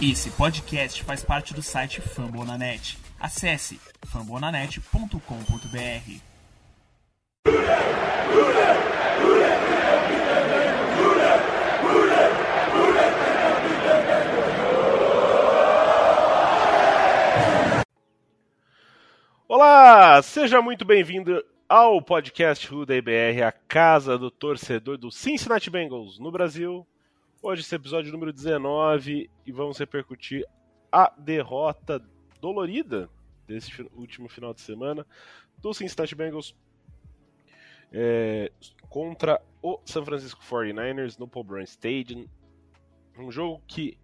Esse podcast faz parte do site Fambonanet. Acesse fambonanet.com.br. Olá, seja muito bem-vindo ao podcast Ruda BR, a casa do torcedor do Cincinnati Bengals no Brasil, Hoje esse episódio número 19 e vamos repercutir a derrota dolorida desse último final de semana do Cincinnati Bengals é, contra o San Francisco 49ers no Paul Brown Stadium. Um jogo que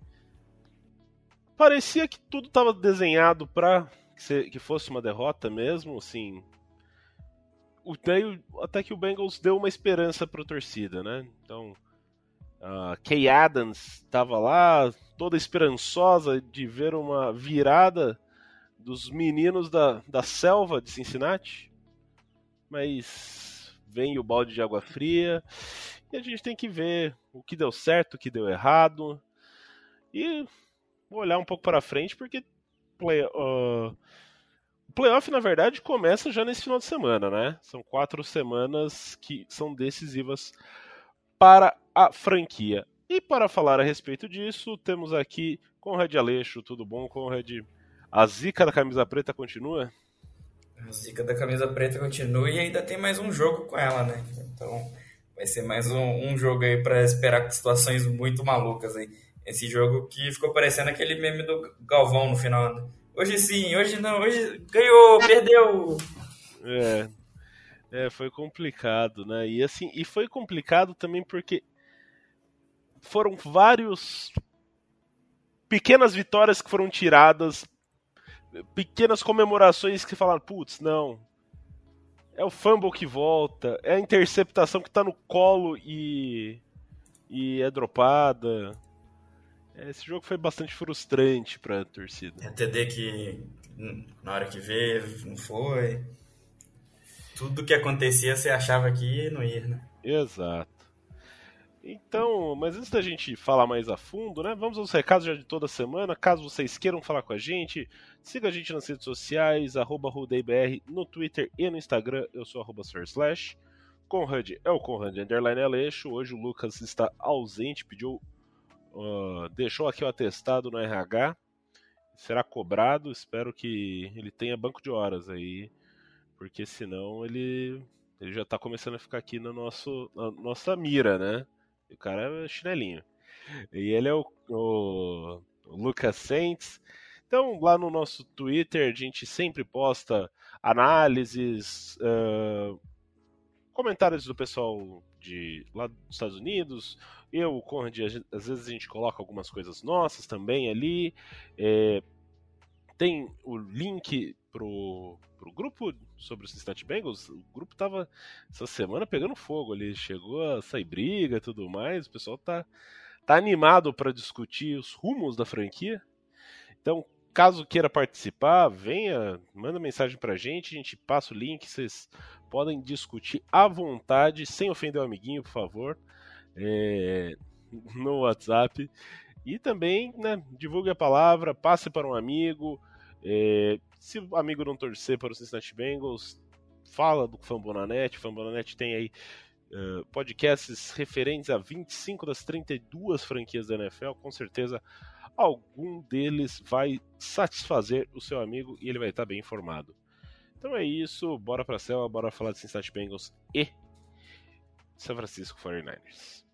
parecia que tudo estava desenhado para que fosse uma derrota mesmo, assim. Até que o Bengals deu uma esperança para a torcida, né? Então, Kay Adams estava lá, toda esperançosa de ver uma virada dos meninos da, da selva de Cincinnati. Mas vem o balde de água fria e a gente tem que ver o que deu certo, o que deu errado e olhar um pouco para frente porque play, uh, o playoff na verdade começa já nesse final de semana, né? São quatro semanas que são decisivas para a franquia. E para falar a respeito disso, temos aqui Conrad Aleixo. Tudo bom, Conrad? A zica da camisa preta continua? A zica da camisa preta continua e ainda tem mais um jogo com ela, né? Então vai ser mais um, um jogo aí para esperar situações muito malucas aí. Esse jogo que ficou parecendo aquele meme do Galvão no final. Né? Hoje sim, hoje não, hoje ganhou, perdeu. É, é, foi complicado, né? E assim, e foi complicado também porque foram vários pequenas vitórias que foram tiradas, pequenas comemorações que falaram, putz, não. É o fumble que volta, é a interceptação que tá no colo e e é dropada. Esse jogo foi bastante frustrante para a torcida. É TD que na hora que vê não foi tudo que acontecia você achava que ia não ia, né? Exato. Então, mas antes da gente falar mais a fundo, né? Vamos aos recados já de toda semana. Caso vocês queiram falar com a gente, siga a gente nas redes sociais, arroba no Twitter e no Instagram. Eu sou arroba Slash. Conrad é o Conrad Underline Aleixo. Hoje o Lucas está ausente, pediu. Uh, deixou aqui o atestado no RH. Será cobrado. Espero que ele tenha banco de horas aí porque senão ele, ele já tá começando a ficar aqui no nosso, na nossa mira, né? O cara é chinelinho. E ele é o, o, Lucas Saints. Então, lá no nosso Twitter, a gente sempre posta análises, uh, comentários do pessoal de lá dos Estados Unidos. Eu, o Conrad, às vezes a gente coloca algumas coisas nossas também ali. É, tem o link pro, pro grupo sobre o Cincinnati Bengals, o grupo tava essa semana pegando fogo ali, chegou a sair briga e tudo mais, o pessoal tá, tá animado para discutir os rumos da franquia. Então, caso queira participar, venha, manda mensagem pra gente, a gente passa o link, vocês podem discutir à vontade, sem ofender o amiguinho, por favor, é, no WhatsApp. E também, né, divulgue a palavra, passe para um amigo, é, se o amigo não torcer para o Cincinnati Bengals, fala do Fambonanet. Fambonanet tem aí uh, podcasts referentes a 25 das 32 franquias da NFL. Com certeza, algum deles vai satisfazer o seu amigo e ele vai estar bem informado. Então é isso, bora para a cela, bora falar de Cincinnati Bengals e São Francisco 49ers.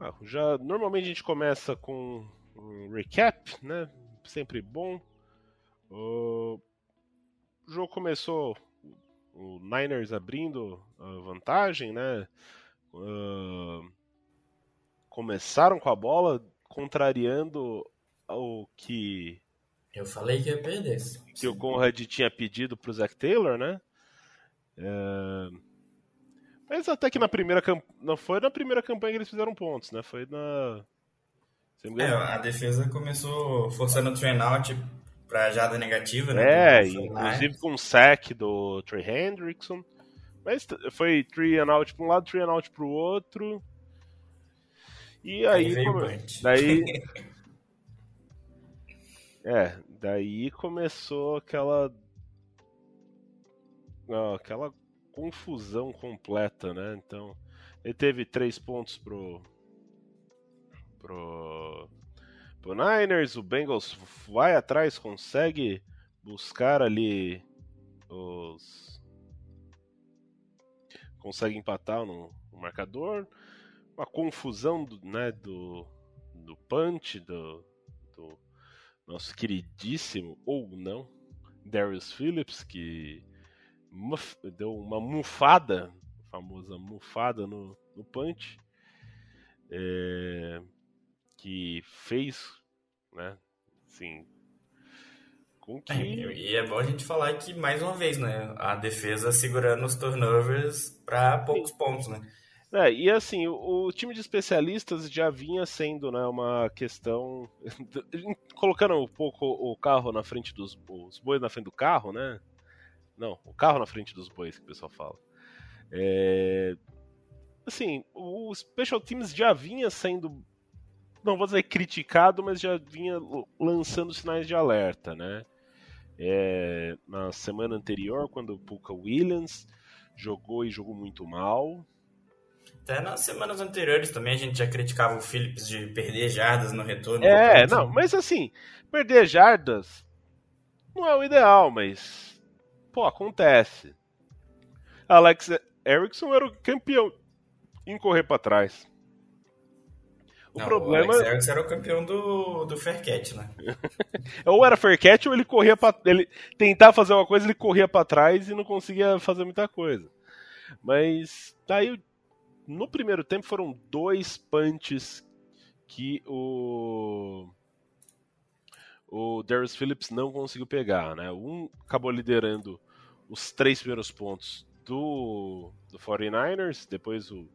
Ah, já normalmente a gente começa com um recap, né? Sempre bom. O jogo começou o Niners abrindo a vantagem, né? Uh, começaram com a bola, contrariando o que. Eu falei que ia perder. Que o Conrad tinha pedido para o Zach Taylor, né? Uh, mas até que na primeira campanha. Não foi na primeira campanha que eles fizeram pontos, né? Foi na. É, a defesa começou forçando o train out pra jada negativa, né? É, inclusive com um sack do Trey Hendrickson. Mas foi three and out pra um lado, three and out pro outro. E aí, Aí o come- daí É, daí começou aquela não, aquela confusão completa, né? Então, ele teve três pontos pro pro pro Niners, o Bengals vai atrás, consegue buscar ali os consegue empatar no, no marcador, uma confusão do, né, do do punch do, do nosso queridíssimo ou não Darius Phillips que muf- deu uma mufada, famosa mufada no, no punch, é, que fez, né, assim, com que... E é bom a gente falar que, mais uma vez, né? A defesa segurando os turnovers para poucos pontos, né? É, e assim, o, o time de especialistas já vinha sendo né, uma questão. colocando um pouco o carro na frente dos. os bois na frente do carro, né? Não, o carro na frente dos bois que o pessoal fala. É, assim, o Special Teams já vinha sendo. Não vou dizer criticado, mas já vinha lançando sinais de alerta, né? É, na semana anterior, quando o Puka Williams jogou e jogou muito mal, Até nas semanas anteriores também a gente já criticava o Phillips de perder jardas no retorno. É, punch. não, mas assim, perder jardas não é o ideal, mas. Pô, acontece. Alex Erickson era o campeão em correr pra trás. O Não, problema. O Alex era o campeão do, do Faircat, né? Ou era Faircat ou ele corria pra. Ele tentava fazer uma coisa, ele corria pra trás e não conseguia fazer muita coisa. Mas daí no primeiro tempo foram dois punches que o o Darius Phillips não conseguiu pegar, né? Um acabou liderando os três primeiros pontos do, do 49ers, depois o,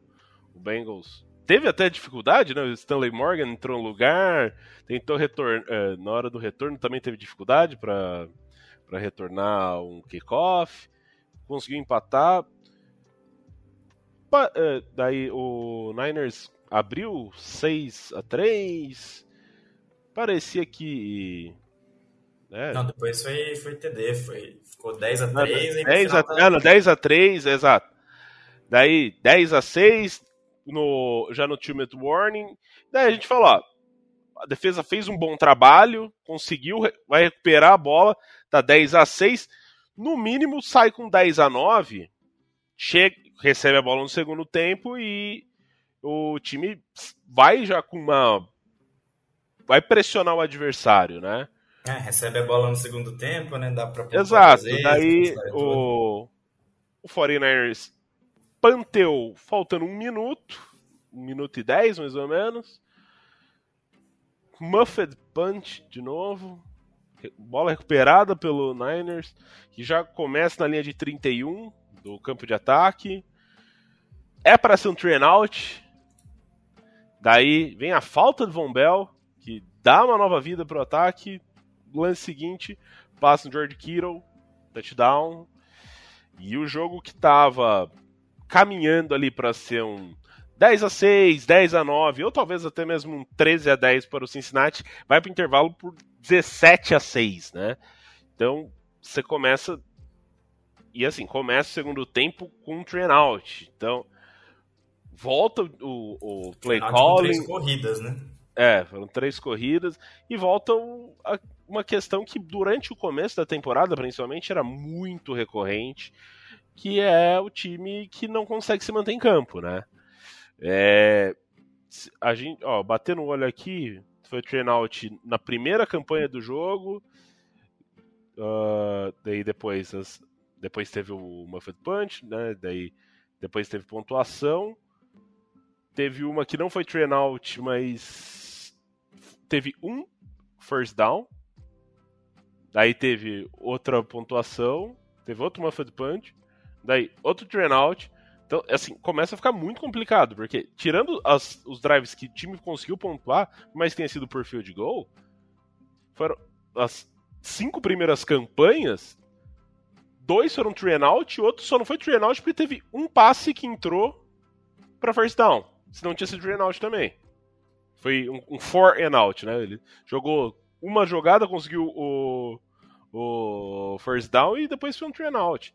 o Bengals teve até dificuldade, né? O Stanley Morgan entrou no lugar, tentou retornar, na hora do retorno também teve dificuldade para retornar um kickoff, conseguiu empatar. Pa- eh, daí o Niners abriu 6 a 3 Parecia que. Né, Não, depois foi, foi TD, foi, ficou 10 a 3 e no 10 a, tá- não, 10 a 3, exato. Daí 10 a 6 no, já no two warning. Daí a gente falou, ó, a defesa fez um bom trabalho, conseguiu, vai recuperar a bola, tá 10 a 6, no mínimo sai com 10 a 9, chega, recebe a bola no segundo tempo e o time vai já com uma vai pressionar o adversário, né? É, recebe a bola no segundo tempo, né? Dá pra Exato, daí o, o 49ers panteu faltando um minuto, um minuto e dez mais ou menos. Muffed punch de novo, bola recuperada pelo Niners, que já começa na linha de 31 do campo de ataque. É para ser um train out. Daí vem a falta de Von Bell, que dá uma nova vida pro ataque. Lance seguinte, passa no George Kittle, touchdown. E o jogo que tava caminhando ali para ser um 10 a 6, 10 a 9, ou talvez até mesmo um 13 a 10 para o Cincinnati, vai para o intervalo por 17 a 6, né? Então, você começa e assim, começa o segundo tempo com um train out. Então, volta o, o play tipo, calling, três corridas, né? é, foram três corridas. E volta o- a- uma questão que durante o começo da temporada, principalmente, era muito recorrente, que é o time que não consegue se manter em campo, né? É, a gente, ó, batendo o olho aqui, foi train out na primeira campanha do jogo, ah, daí depois, as- depois teve o Muffet Punch, né? Daí depois teve pontuação. Teve uma que não foi train out, mas teve um first down. Daí teve outra pontuação, teve outro Muffet Punch, daí outro train out. Então, assim, começa a ficar muito complicado, porque tirando as- os drives que o time conseguiu pontuar, mas tenha sido por field goal, foram as cinco primeiras campanhas, dois foram train out, e outro só não foi train out porque teve um passe que entrou para first down. Senão tinha sido train out também. Foi um, um four and out, né? Ele jogou uma jogada, conseguiu o, o first down e depois foi um three and out.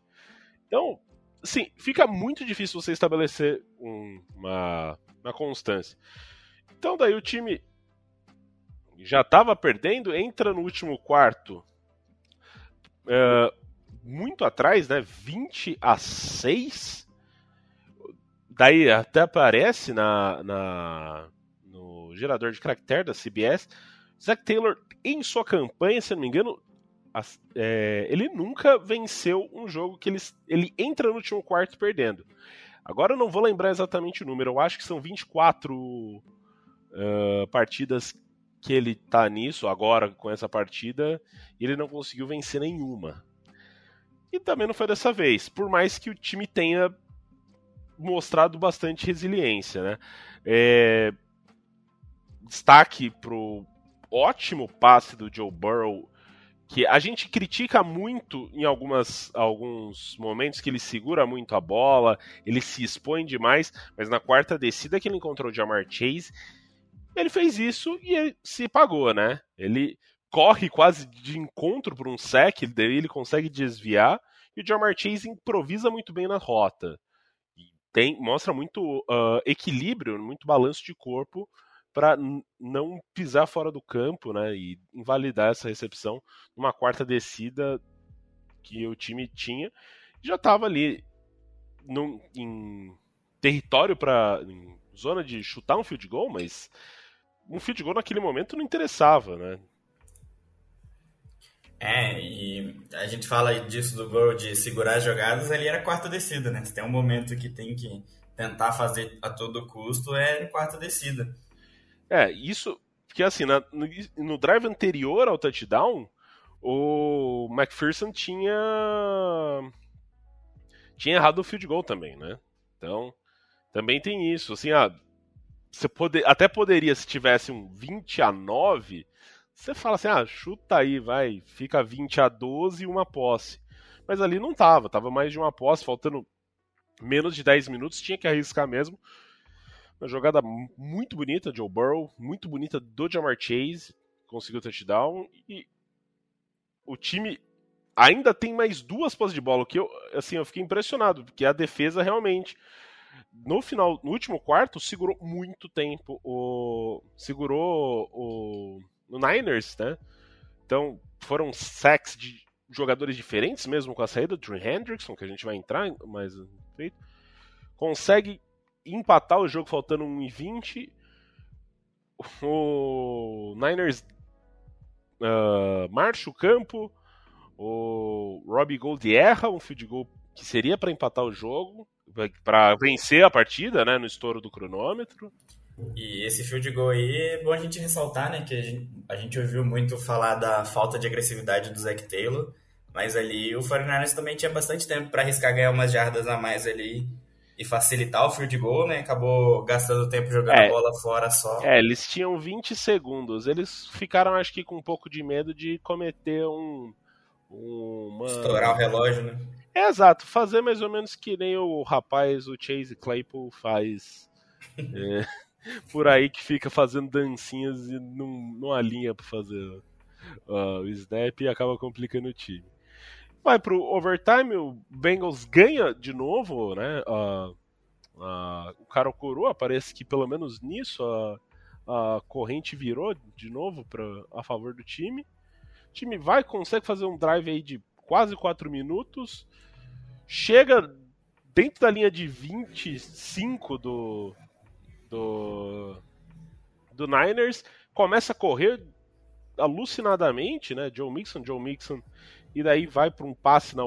Então, sim, fica muito difícil você estabelecer um, uma, uma constância. Então daí o time já estava perdendo, entra no último quarto uh, muito atrás, né? 20 a 6. Daí até aparece na, na, no gerador de caractere da CBS. Zach Taylor, em sua campanha, se não me engano, é, ele nunca venceu um jogo que ele, ele entra no último quarto perdendo. Agora eu não vou lembrar exatamente o número, eu acho que são 24 uh, partidas que ele tá nisso, agora com essa partida, e ele não conseguiu vencer nenhuma. E também não foi dessa vez, por mais que o time tenha mostrado bastante resiliência, né? É... Destaque pro ótimo passe do Joe Burrow, que a gente critica muito em algumas, alguns momentos que ele segura muito a bola, ele se expõe demais, mas na quarta descida que ele encontrou o Jamar Chase, ele fez isso e se pagou, né? Ele corre quase de encontro por um sec, daí ele consegue desviar e o Jamar Chase improvisa muito bem na rota. Tem, mostra muito uh, equilíbrio, muito balanço de corpo para não pisar fora do campo, né, e invalidar essa recepção numa quarta descida que o time tinha, já estava ali em território para zona de chutar um field goal, mas um field goal naquele momento não interessava, né? É, e a gente fala disso do gol de segurar as jogadas, ali era quarta descida, né? Se tem um momento que tem que tentar fazer a todo custo, é quarta descida. É, isso. Porque assim, na, no, no, drive anterior ao touchdown, o McPherson tinha. Tinha errado o field goal também, né? Então, também tem isso. Assim, ah, você pode, até poderia, se tivesse um 20 a 9, você fala assim, ah, chuta aí, vai, fica 20 a 12 e uma posse. Mas ali não tava, tava mais de uma posse, faltando menos de 10 minutos, tinha que arriscar mesmo. Uma jogada muito bonita, Joe Burrow, muito bonita do Jamar Chase, conseguiu touchdown e o time ainda tem mais duas posses de bola, que eu, assim, eu fiquei impressionado, porque a defesa realmente no final, no último quarto, segurou muito tempo o segurou o, o Niners, né? Então, foram sacks de jogadores diferentes, mesmo com a saída do Drew Hendrickson, que a gente vai entrar mais feito. Consegue empatar o jogo faltando 1 e 20. O Niners uh, marcha o campo. O Robbie Gold erra um field goal que seria para empatar o jogo, para vencer a partida, né, no estouro do cronômetro. E esse field goal aí é bom a gente ressaltar, né, que a gente, a gente ouviu muito falar da falta de agressividade do Zach Taylor, mas ali o 49ers também tinha bastante tempo para arriscar ganhar umas jardas a mais ali e facilitar o field goal, né? Acabou gastando tempo jogando é, a bola fora só. É, eles tinham 20 segundos. Eles ficaram, acho que, com um pouco de medo de cometer um. Uma... Estourar o relógio, né? É exato, fazer mais ou menos que nem o rapaz, o Chase Claypool, faz é, por aí que fica fazendo dancinhas e não, não alinha para fazer uh, o snap e acaba complicando o time. Vai pro overtime, o Bengals ganha de novo, né? Uh, uh, o cara coroa, parece que pelo menos nisso a, a corrente virou de novo pra, a favor do time. O time vai, consegue fazer um drive aí de quase 4 minutos. Chega dentro da linha de 25 do, do, do Niners, começa a correr alucinadamente, né? Joe Mixon, Joe Mixon e daí vai para um passe na,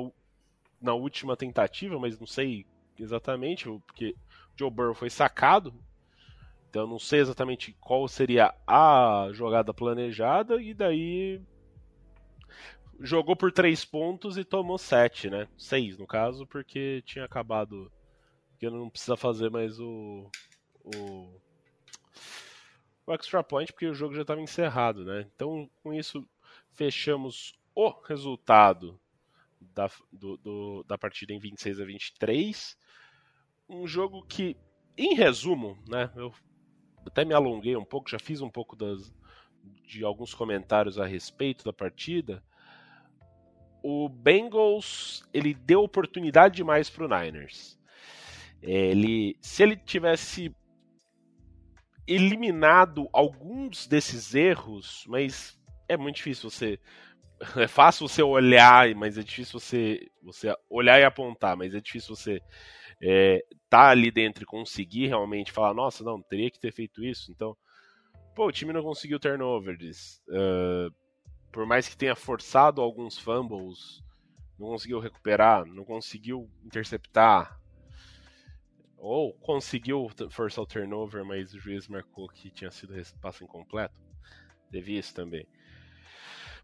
na última tentativa, mas não sei exatamente, porque Joe Burrow foi sacado, então não sei exatamente qual seria a jogada planejada, e daí jogou por três pontos e tomou sete, né? Seis, no caso, porque tinha acabado. Porque não precisa fazer mais o. o, o extra point, porque o jogo já estava encerrado, né? Então, com isso, fechamos o resultado da, do, do, da partida em 26 a 23. Um jogo que, em resumo, né, eu até me alonguei um pouco, já fiz um pouco das, de alguns comentários a respeito da partida. O Bengals ele deu oportunidade demais para o Niners. Ele, se ele tivesse eliminado alguns desses erros, mas é muito difícil você. É fácil você olhar, mas é difícil você, você olhar e apontar, mas é difícil você é, tá ali dentro e conseguir realmente falar, nossa, não, teria que ter feito isso. Então, pô, o time não conseguiu turnovers. Uh, por mais que tenha forçado alguns fumbles, não conseguiu recuperar, não conseguiu interceptar. Ou conseguiu forçar o turnover, mas o juiz marcou que tinha sido passo incompleto. Teve isso também.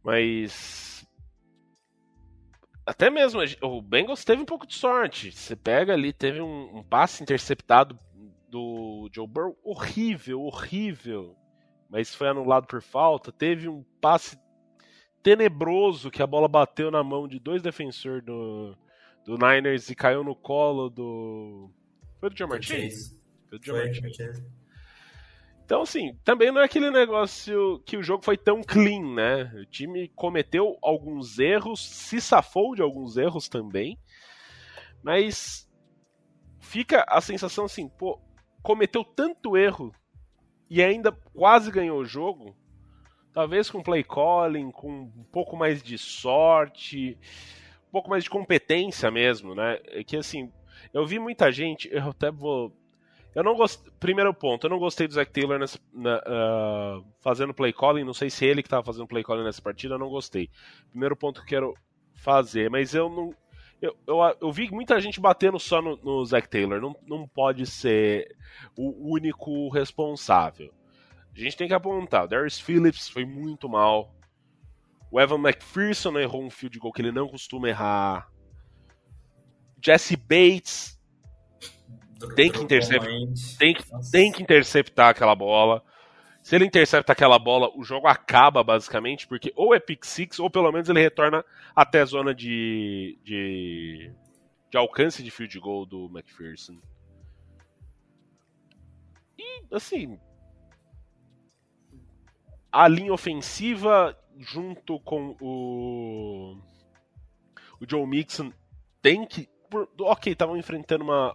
Mas. Até mesmo o Bengals teve um pouco de sorte. Você pega ali, teve um, um passe interceptado do Joe Burrow horrível, horrível. Mas foi anulado por falta. Teve um passe tenebroso que a bola bateu na mão de dois defensores do, do Niners e caiu no colo do. Foi do John Chase? Foi do John Chase. Então, assim, também não é aquele negócio que o jogo foi tão clean, né? O time cometeu alguns erros, se safou de alguns erros também, mas fica a sensação assim, pô, cometeu tanto erro e ainda quase ganhou o jogo. Talvez com play calling, com um pouco mais de sorte, um pouco mais de competência mesmo, né? É que assim, eu vi muita gente, eu até vou eu não gostei. Primeiro ponto, eu não gostei do Zach Taylor na, uh, fazendo play calling. Não sei se ele que estava fazendo play calling nessa partida, eu não gostei. Primeiro ponto que eu quero fazer, mas eu não. Eu, eu, eu vi muita gente batendo só no, no Zach Taylor. Não, não pode ser o único responsável. A gente tem que apontar. O Darius Phillips foi muito mal. O Evan McPherson errou um field goal que ele não costuma errar. Jesse Bates tem que, interceptar, tem, que, tem que interceptar aquela bola. Se ele intercepta aquela bola, o jogo acaba basicamente, porque ou é pick six, ou pelo menos ele retorna até a zona de, de, de alcance de field goal do McPherson. E, assim, a linha ofensiva junto com o, o Joe Mixon tem que por, ok, estavam enfrentando uma,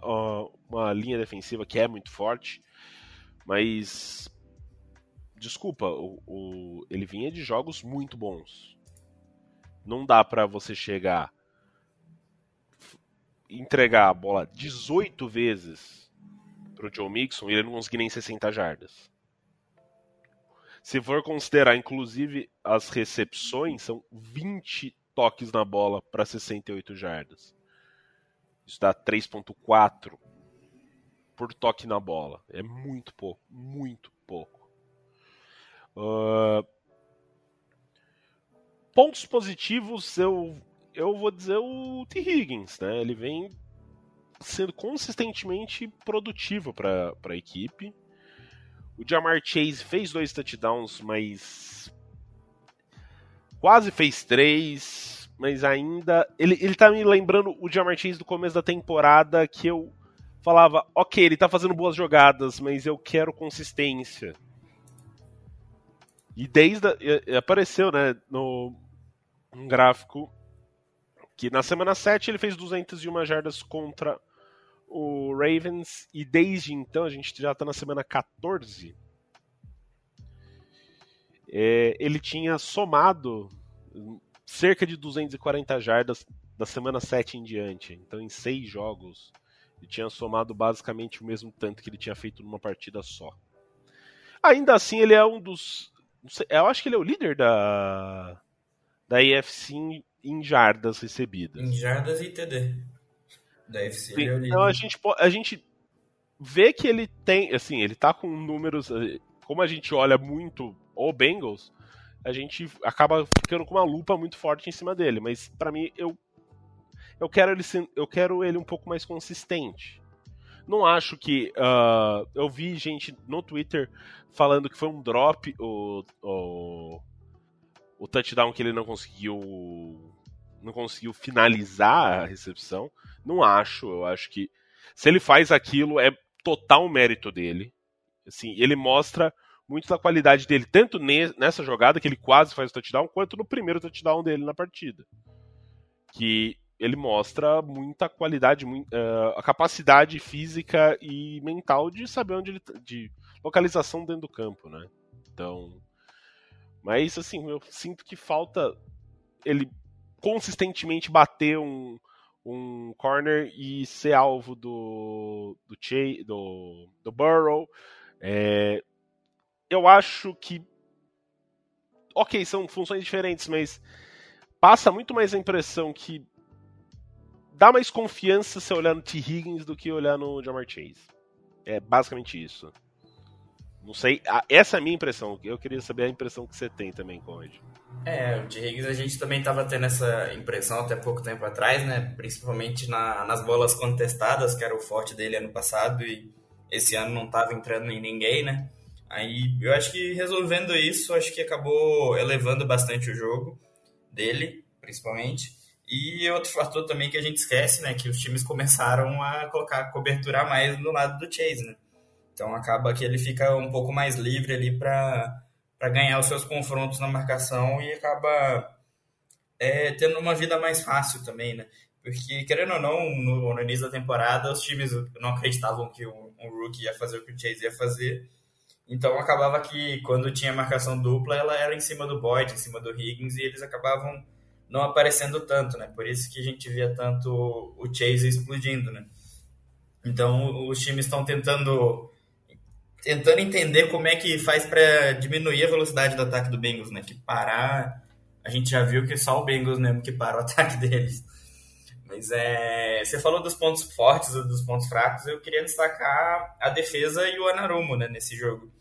uma linha defensiva que é muito forte, mas desculpa, o, o, ele vinha de jogos muito bons. Não dá para você chegar entregar a bola 18 vezes pro Joe Mixon e ele não conseguir nem 60 jardas. Se for considerar inclusive as recepções, são 20 toques na bola para 68 jardas. Isso dá 3.4 por toque na bola. É muito pouco, muito pouco. Uh... Pontos positivos, eu, eu vou dizer o T. Higgins, né? Ele vem sendo consistentemente produtivo para a equipe. O Jamar Chase fez dois touchdowns, mas quase fez três mas ainda. Ele, ele tá me lembrando o Jamar Chase do começo da temporada que eu falava, ok, ele tá fazendo boas jogadas, mas eu quero consistência. E desde. A, apareceu, né, no um gráfico que na semana 7 ele fez 201 jardas contra o Ravens e desde então a gente já tá na semana 14. É, ele tinha somado cerca de 240 jardas da semana 7 em diante. Então, em seis jogos, ele tinha somado basicamente o mesmo tanto que ele tinha feito numa partida só. Ainda assim, ele é um dos. Sei, eu acho que ele é o líder da, da EFC em, em jardas recebidas. Em jardas e TD. Da EFC, Sim, ele é o líder. Então, a gente, a gente vê que ele tem. Assim, ele tá com números. Eh, como a gente olha muito o Bengals, a gente acaba ficando com uma lupa muito forte em cima dele. Mas para mim, eu eu quero ele eu quero ele um pouco mais consistente. Não acho que uh, eu vi gente no Twitter falando que foi um drop o, o, o touchdown que ele não conseguiu não conseguiu finalizar a recepção. Não acho. Eu acho que se ele faz aquilo é total mérito dele. Assim, ele mostra muito da qualidade dele, tanto nessa jogada que ele quase faz o touchdown, quanto no primeiro touchdown dele na partida. Que ele mostra muita qualidade, uh, a capacidade física e mental de saber onde ele. Tá, de localização dentro do campo, né? Então. Mas assim, eu sinto que falta ele consistentemente bater um, um corner e ser alvo do do, Che, do, do Burrow. É, eu acho que. Ok, são funções diferentes, mas passa muito mais a impressão que dá mais confiança se olhar no T. Higgins do que olhar no Jamar Chase. É basicamente isso. Não sei, essa é a minha impressão. Eu queria saber a impressão que você tem também, Conrad. É, o T. Higgins a gente também estava tendo essa impressão até pouco tempo atrás, né? Principalmente na, nas bolas contestadas, que era o forte dele ano passado, e esse ano não estava entrando em ninguém, né? Aí eu acho que resolvendo isso, acho que acabou elevando bastante o jogo dele, principalmente. E outro fator também que a gente esquece, né, que os times começaram a colocar cobertura a mais no lado do Chase, né? Então acaba que ele fica um pouco mais livre ali para ganhar os seus confrontos na marcação e acaba é, tendo uma vida mais fácil também, né? Porque, querendo ou não, no, no início da temporada, os times não acreditavam que um, um rookie ia fazer o que o Chase ia fazer. Então acabava que quando tinha marcação dupla, ela era em cima do Boyd, em cima do Higgins, e eles acabavam não aparecendo tanto, né? Por isso que a gente via tanto o Chase explodindo, né? Então os times estão tentando tentando entender como é que faz para diminuir a velocidade do ataque do Bengals, né? Que parar, a gente já viu que só o Bengals mesmo que para o ataque deles. Mas é, você falou dos pontos fortes e dos pontos fracos, eu queria destacar a defesa e o Anarumo, né, nesse jogo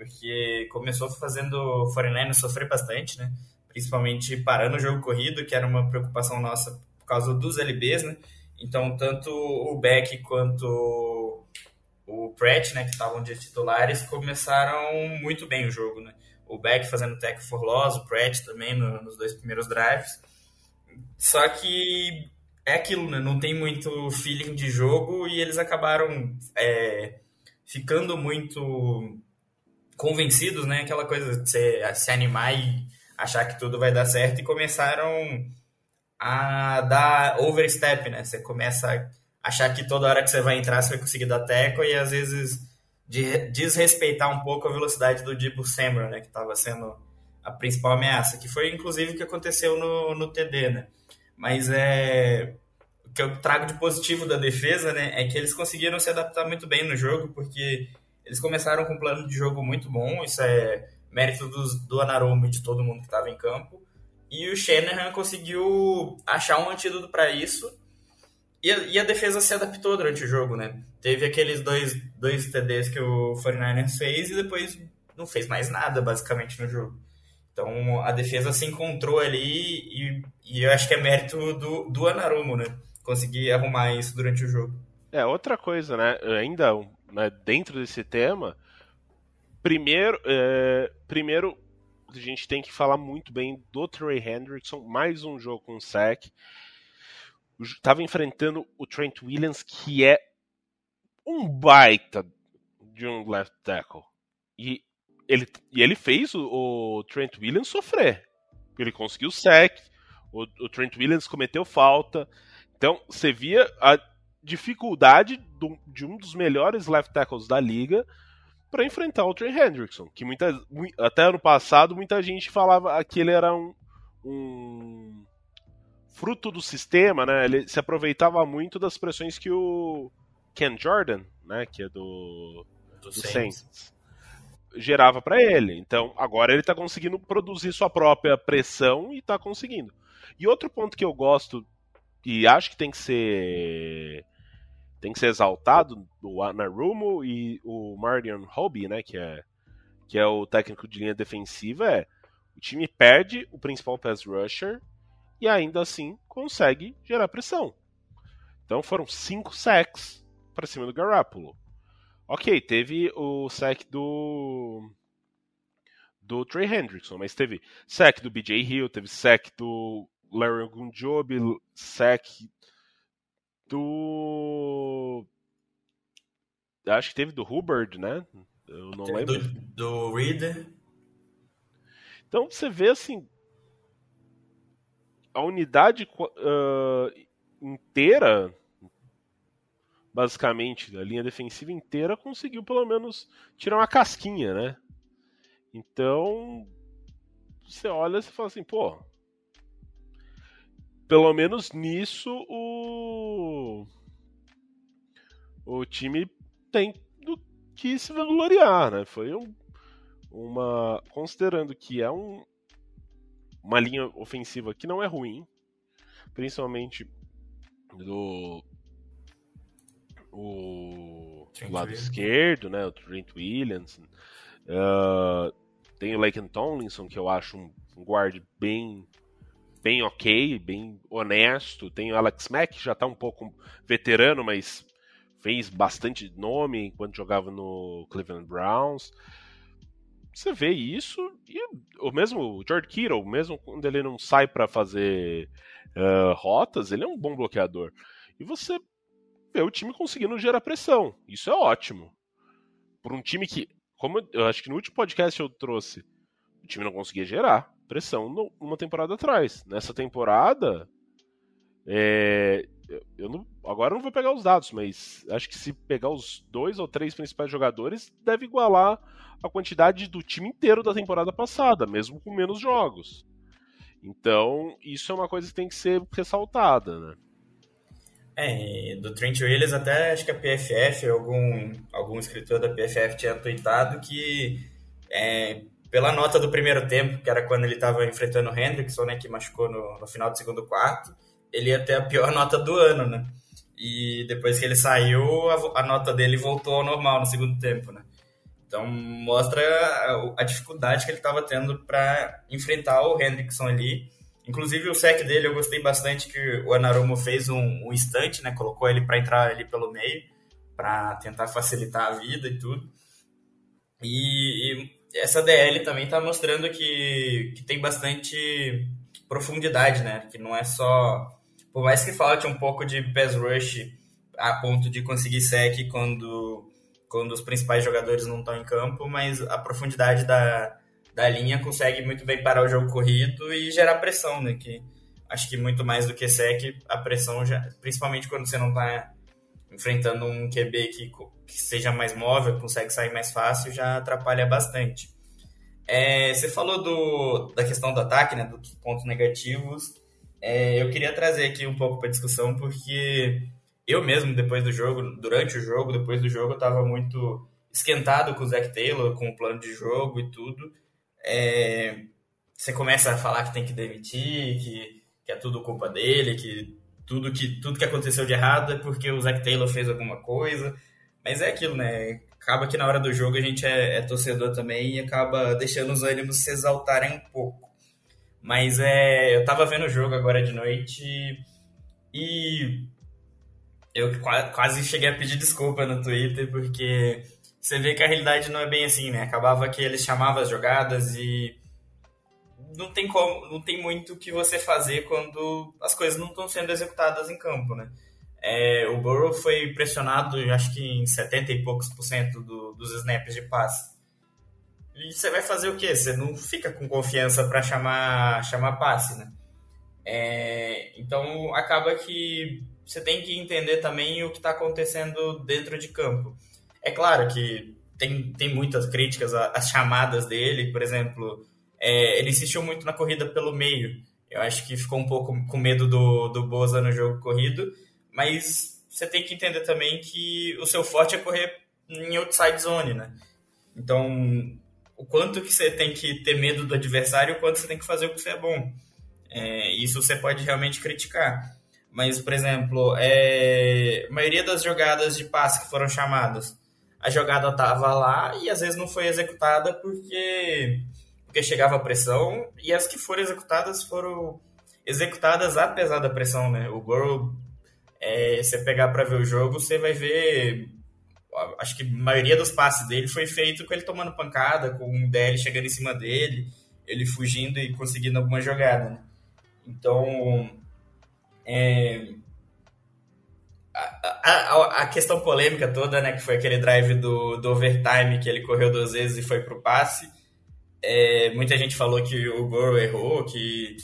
porque começou fazendo o 49 sofrer bastante, né? Principalmente parando o jogo corrido, que era uma preocupação nossa por causa dos LBs, né? Então, tanto o Beck quanto o Pratt, né, que estavam de titulares, começaram muito bem o jogo, né? O Beck fazendo tech for loss, o Pratt também no, nos dois primeiros drives. Só que é aquilo, né? Não tem muito feeling de jogo e eles acabaram é, ficando muito convencidos, né? Aquela coisa de se, se animar e achar que tudo vai dar certo e começaram a dar overstep, né? Você começa a achar que toda hora que você vai entrar você vai conseguir dar teco e às vezes de desrespeitar um pouco a velocidade do Debo Samuel, né? Que estava sendo a principal ameaça, que foi inclusive o que aconteceu no, no TD, né? Mas é o que eu trago de positivo da defesa, né? É que eles conseguiram se adaptar muito bem no jogo, porque eles começaram com um plano de jogo muito bom, isso é mérito dos, do Anarumo e de todo mundo que estava em campo. E o Shanahan conseguiu achar um antídoto para isso. E a, e a, defesa se adaptou durante o jogo, né? Teve aqueles dois, dois TDs que o 49ers fez e depois não fez mais nada, basicamente, no jogo. Então a defesa se encontrou ali e, e eu acho que é mérito do, do Anarumo, né? Conseguir arrumar isso durante o jogo. É, outra coisa, né? Ainda né, dentro desse tema, primeiro, é, primeiro a gente tem que falar muito bem do Trey Hendrickson, mais um jogo com sec. Estava enfrentando o Trent Williams, que é um baita de um left tackle. E ele, e ele fez o, o Trent Williams sofrer. Ele conseguiu sec, o, o Trent Williams cometeu falta. Então, você via a dificuldade do, de um dos melhores left tackles da liga para enfrentar o Trey Hendrickson, que muita, até ano passado muita gente falava que ele era um, um fruto do sistema, né? Ele se aproveitava muito das pressões que o Ken Jordan, né, que é do, do, do Saints. Saints, gerava para ele. Então, agora ele está conseguindo produzir sua própria pressão e está conseguindo. E outro ponto que eu gosto e acho que tem que ser tem que ser exaltado o Anarumo e o Marion Hobby, né, que é que é o técnico de linha defensiva, é o time perde o principal pass rusher e ainda assim consegue gerar pressão. Então foram cinco sacks para cima do Garoppolo. Ok, teve o sack do do Trey Hendrickson, mas teve sack do BJ Hill, teve sack do Larry Gunjob, sack do. Acho que teve do Hubbard, né? Eu não lembro. Do, do Reader. Então você vê assim. A unidade uh, inteira, basicamente, a linha defensiva inteira, conseguiu pelo menos tirar uma casquinha, né? Então, você olha e fala assim, pô. Pelo menos nisso o. O time tem do que se vangloriar, né? Foi um, uma. Considerando que é um, uma linha ofensiva que não é ruim, principalmente do o lado Williams. esquerdo, né? O Trent Williams. Uh, tem o Laken Tomlinson, que eu acho um, guard bem bem ok, bem honesto. Tem o Alex Mack, já está um pouco veterano, mas fez bastante nome enquanto jogava no Cleveland Browns. Você vê isso, e o mesmo George Kittle, mesmo quando ele não sai para fazer uh, rotas, ele é um bom bloqueador. E você vê o time conseguindo gerar pressão. Isso é ótimo. Por um time que como eu acho que no último podcast eu trouxe, o time não conseguia gerar pressão numa temporada atrás. Nessa temporada, é, eu não, agora eu não vou pegar os dados, mas acho que se pegar os dois ou três principais jogadores, deve igualar a quantidade do time inteiro da temporada passada, mesmo com menos jogos. Então, isso é uma coisa que tem que ser ressaltada, né? É, do Trent Williams até acho que a PFF, algum, algum escritor da PFF tinha tweetado que é, pela nota do primeiro tempo, que era quando ele estava enfrentando o Hendrickson, né, que machucou no, no final do segundo quarto, ele ia ter a pior nota do ano, né? E depois que ele saiu, a, a nota dele voltou ao normal no segundo tempo, né? Então mostra a, a dificuldade que ele estava tendo para enfrentar o Hendrickson ali Inclusive o sec dele eu gostei bastante que o Anarumo fez um, um instante, né? Colocou ele para entrar ali pelo meio para tentar facilitar a vida e tudo. E, e essa DL também está mostrando que, que tem bastante profundidade, né? Que não é só por mais que falte um pouco de pass rush a ponto de conseguir sec quando quando os principais jogadores não estão em campo, mas a profundidade da, da linha consegue muito bem parar o jogo corrido e gerar pressão, né? Que acho que muito mais do que sec, a pressão já, principalmente quando você não está enfrentando um QB que, que seja mais móvel, consegue sair mais fácil, já atrapalha bastante. É, você falou do, da questão do ataque, né, dos pontos negativos. É, eu queria trazer aqui um pouco para discussão, porque eu mesmo, depois do jogo, durante o jogo, depois do jogo, eu estava muito esquentado com o Zach Taylor, com o plano de jogo e tudo é, você começa a falar que tem que demitir, que, que é tudo culpa dele, que tudo que tudo que aconteceu de errado é porque o Zac Taylor fez alguma coisa. Mas é aquilo, né? Acaba que na hora do jogo a gente é, é torcedor também e acaba deixando os ânimos se exaltarem um pouco. Mas é, eu tava vendo o jogo agora de noite e eu quase cheguei a pedir desculpa no Twitter porque você vê que a realidade não é bem assim, né? Acabava que eles chamavam as jogadas e não tem como, não tem muito o que você fazer quando as coisas não estão sendo executadas em campo, né? É, o Burrow foi pressionado, acho que em 70 e poucos por cento do, dos snaps de passe. E você vai fazer o quê? Você não fica com confiança para chamar, chamar passe, né? É, então acaba que você tem que entender também o que está acontecendo dentro de campo. É claro que tem, tem muitas críticas às chamadas dele, por exemplo, é, ele insistiu muito na corrida pelo meio. Eu acho que ficou um pouco com medo do, do Boza no jogo corrido, mas você tem que entender também que o seu forte é correr em outside zone, né? Então, o quanto que você tem que ter medo do adversário, o quanto você tem que fazer o que você é bom. É, isso você pode realmente criticar. Mas, por exemplo, é, a maioria das jogadas de passe que foram chamadas, a jogada estava lá e às vezes não foi executada porque, porque chegava a pressão e as que foram executadas foram executadas apesar da pressão, né? O Burrow, é, você pegar para ver o jogo, você vai ver acho que a maioria dos passes dele foi feito com ele tomando pancada, com um DL chegando em cima dele, ele fugindo e conseguindo alguma jogada, né? Então, é, a, a, a, questão polêmica toda, né, que foi aquele drive do, do overtime que ele correu duas vezes e foi pro passe. É, muita gente falou que o Burrow errou, que,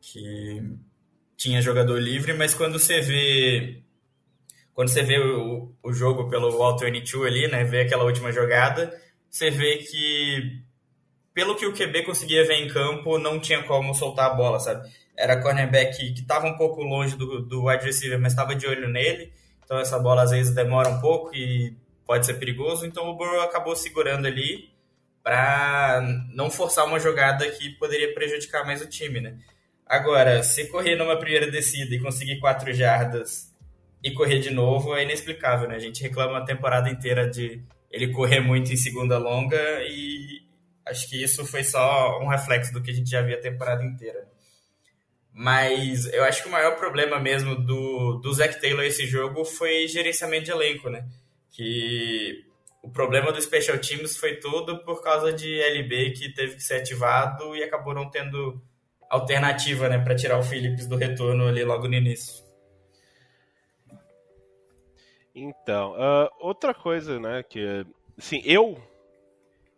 que tinha jogador livre, mas quando você vê quando você vê o, o jogo pelo All 22 ali, né, vê aquela última jogada, você vê que pelo que o QB conseguia ver em campo, não tinha como soltar a bola, sabe? Era cornerback que estava um pouco longe do, do wide receiver, mas estava de olho nele. Então essa bola às vezes demora um pouco e pode ser perigoso. Então o Burrow acabou segurando ali para não forçar uma jogada que poderia prejudicar mais o time, né? Agora, se correr numa primeira descida e conseguir quatro jardas e correr de novo é inexplicável, né? A gente reclama a temporada inteira de ele correr muito em segunda longa e acho que isso foi só um reflexo do que a gente já via a temporada inteira. Mas eu acho que o maior problema mesmo do, do Zach Taylor esse jogo foi gerenciamento de elenco, né? Que o problema do Special Teams foi tudo por causa de LB que teve que ser ativado e acabou não tendo alternativa, né, para tirar o Phillips do retorno ali logo no início. Então, uh, outra coisa, né, que assim, eu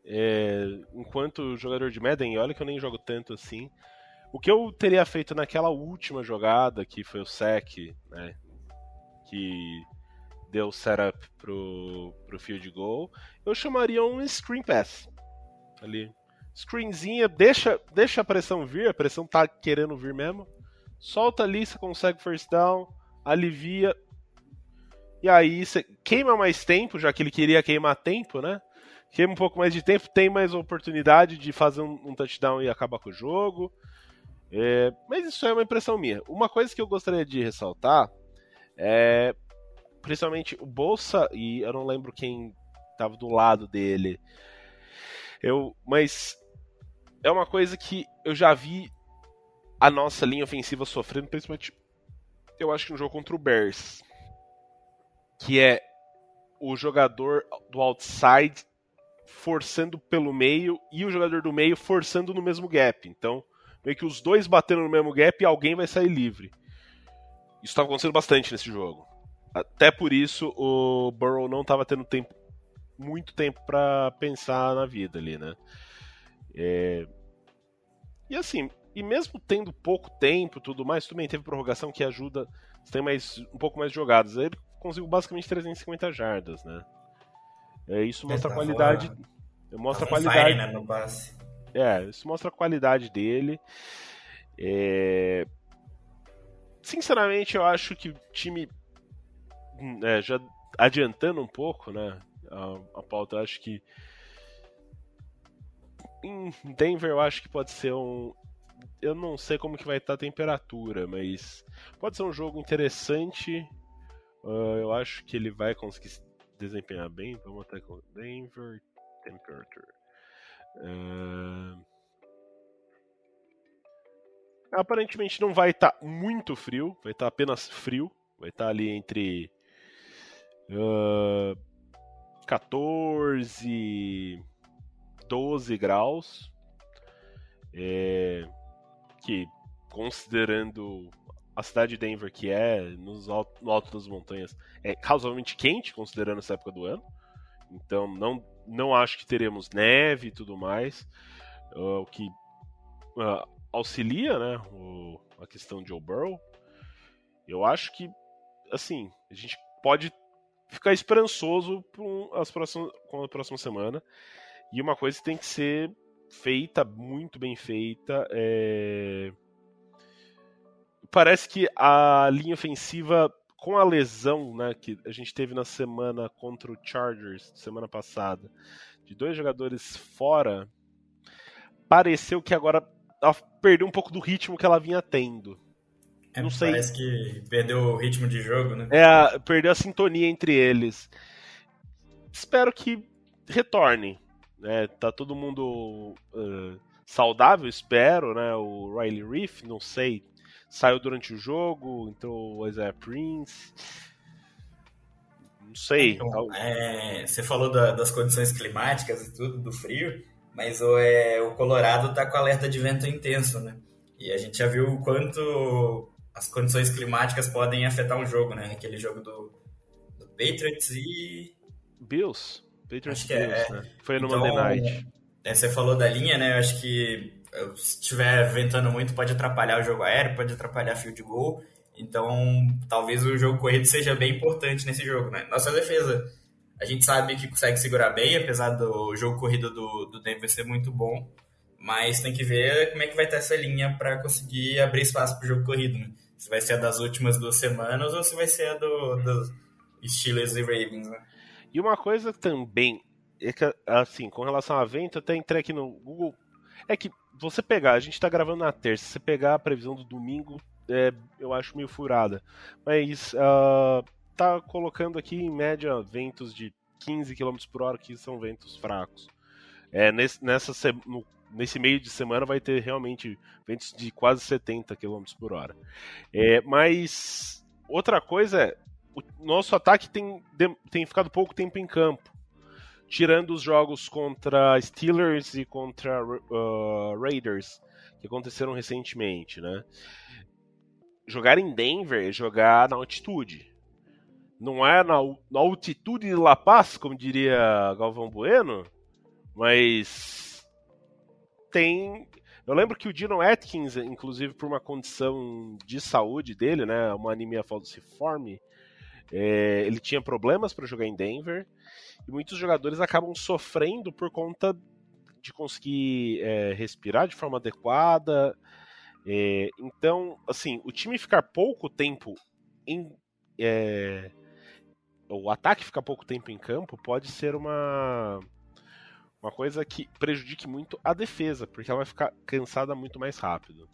é, enquanto jogador de Madden, olha que eu nem jogo tanto assim, o que eu teria feito naquela última jogada, que foi o sec, né? Que deu setup pro, pro field goal, eu chamaria um screen pass. Ali. Screenzinha, deixa, deixa a pressão vir, a pressão tá querendo vir mesmo. Solta ali, você consegue first down, alivia. E aí você queima mais tempo, já que ele queria queimar tempo, né? Queima um pouco mais de tempo, tem mais oportunidade de fazer um, um touchdown e acabar com o jogo. É, mas isso é uma impressão minha. Uma coisa que eu gostaria de ressaltar é principalmente o Bolsa, e eu não lembro quem estava do lado dele. Eu, mas é uma coisa que eu já vi a nossa linha ofensiva sofrendo, principalmente eu acho que no jogo contra o Bears, que é o jogador do outside forçando pelo meio e o jogador do meio forçando no mesmo gap. Então, meio que os dois batendo no mesmo gap e alguém vai sair livre. Isso estava acontecendo bastante nesse jogo. Até por isso o Burrow não estava tendo tempo, muito tempo para pensar na vida ali, né? É... E assim, e mesmo tendo pouco tempo tudo mais, também teve prorrogação que ajuda, tem mais um pouco mais de jogadas. Ele conseguiu basicamente 350 jardas, né? É, isso mostra a qualidade. Mostra a qualidade. Fire, né, no passe. É, isso mostra a qualidade dele. É... Sinceramente, eu acho que o time. É, já adiantando um pouco, né? A, a pauta, acho que. Em Denver, eu acho que pode ser um. Eu não sei como que vai estar a temperatura, mas pode ser um jogo interessante. Uh, eu acho que ele vai conseguir desempenhar bem. Vamos até com Denver Temperature. Uh... Aparentemente não vai estar tá muito frio, vai estar tá apenas frio. Vai estar tá ali entre uh, 14 12 graus. É, que considerando a cidade de Denver, que é nos alto, no alto das montanhas, é razoavelmente quente, considerando essa época do ano. Então não não acho que teremos neve e tudo mais, uh, o que uh, auxilia, né, o, a questão de Joe Burrow. Eu acho que, assim, a gente pode ficar esperançoso as próximas, com a próxima semana. E uma coisa que tem que ser feita, muito bem feita, é... Parece que a linha ofensiva com a lesão né, que a gente teve na semana contra o Chargers, semana passada, de dois jogadores fora, pareceu que agora ela perdeu um pouco do ritmo que ela vinha tendo. É, Não sei. Parece que perdeu o ritmo de jogo, né? É, perdeu a sintonia entre eles. Espero que retorne. Né? Tá todo mundo uh, saudável, espero, né? O Riley Reef, não sei saiu durante o jogo, entrou o Isaiah Prince. Não sei. Então, é, você falou da, das condições climáticas e tudo, do frio, mas o, é, o Colorado está com alerta de vento intenso, né? E a gente já viu o quanto as condições climáticas podem afetar um jogo, né? Aquele jogo do, Patriots e. Bills? Patriots Acho que é, Bills, é. né? Foi no Então, Monday Night. É, você falou da linha, né? Eu acho que se estiver ventando muito pode atrapalhar o jogo aéreo, pode atrapalhar field goal. Então, talvez o jogo corrido seja bem importante nesse jogo, né? Nossa defesa, a gente sabe que consegue segurar bem, apesar do jogo corrido do, do Denver ser muito bom. Mas tem que ver como é que vai estar essa linha para conseguir abrir espaço para o jogo corrido, né? Se vai ser a das últimas duas semanas ou se vai ser a do, dos Steelers e Ravens, né? E uma coisa também, é que, assim, com relação a vento, até entrei aqui no Google. É que você pegar, a gente tá gravando na terça, você pegar a previsão do domingo, é, eu acho meio furada. Mas uh, tá colocando aqui em média ventos de 15 km por hora, que são ventos fracos. É, nesse, nessa, no, nesse meio de semana vai ter realmente ventos de quase 70 km por hora. É, mas outra coisa é, o nosso ataque tem, tem ficado pouco tempo em campo. Tirando os jogos contra Steelers e contra uh, Raiders, que aconteceram recentemente, né? Jogar em Denver é jogar na altitude. Não é na, na altitude de La Paz, como diria Galvão Bueno, mas tem eu lembro que o Dino Atkins, inclusive por uma condição de saúde dele, né, uma anemia falciforme, é, ele tinha problemas para jogar em Denver e muitos jogadores acabam sofrendo por conta de conseguir é, respirar de forma adequada. É, então, assim, o time ficar pouco tempo em. É, o ataque ficar pouco tempo em campo pode ser uma. Uma coisa que prejudique muito a defesa, porque ela vai ficar cansada muito mais rápido.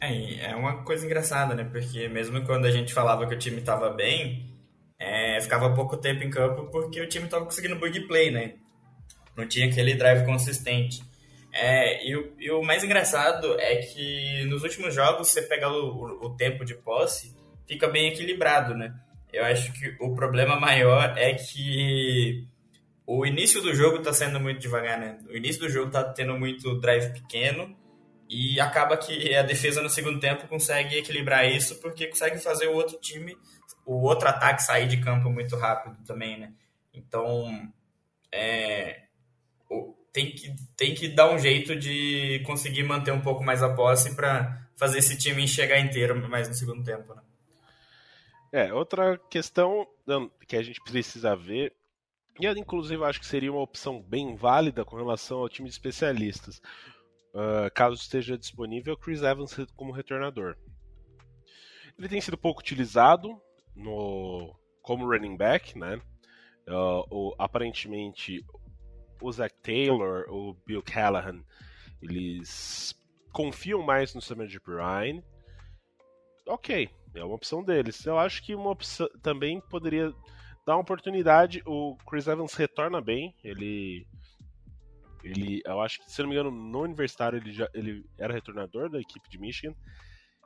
É, é uma coisa engraçada, né? Porque mesmo quando a gente falava que o time estava bem, é, ficava pouco tempo em campo porque o time estava conseguindo bug play, né? Não tinha aquele drive consistente. É, e, o, e, o, mais engraçado é que nos últimos jogos, você pegar o, o, tempo de posse, fica bem equilibrado, né? Eu acho que o problema maior é que o início do jogo está sendo muito devagar, né? O início do jogo está tendo muito drive pequeno e acaba que a defesa no segundo tempo consegue equilibrar isso porque consegue fazer o outro time, o outro ataque sair de campo muito rápido também, né? Então, é, tem, que, tem que dar um jeito de conseguir manter um pouco mais a posse para fazer esse time chegar inteiro mais no segundo tempo, né? É, outra questão que a gente precisa ver e inclusive acho que seria uma opção bem válida com relação ao time de especialistas, uh, caso esteja disponível Chris Evans como retornador. Ele tem sido pouco utilizado no como running back, né? Uh, o, aparentemente o Zach Taylor, o Bill Callahan, eles confiam mais no Samaj Ryan. Ok, é uma opção deles. Eu acho que uma opção também poderia dá uma oportunidade. O Chris Evans retorna bem. Ele. Ele, eu acho que, se não me engano, no universitário ele, já, ele era retornador da equipe de Michigan.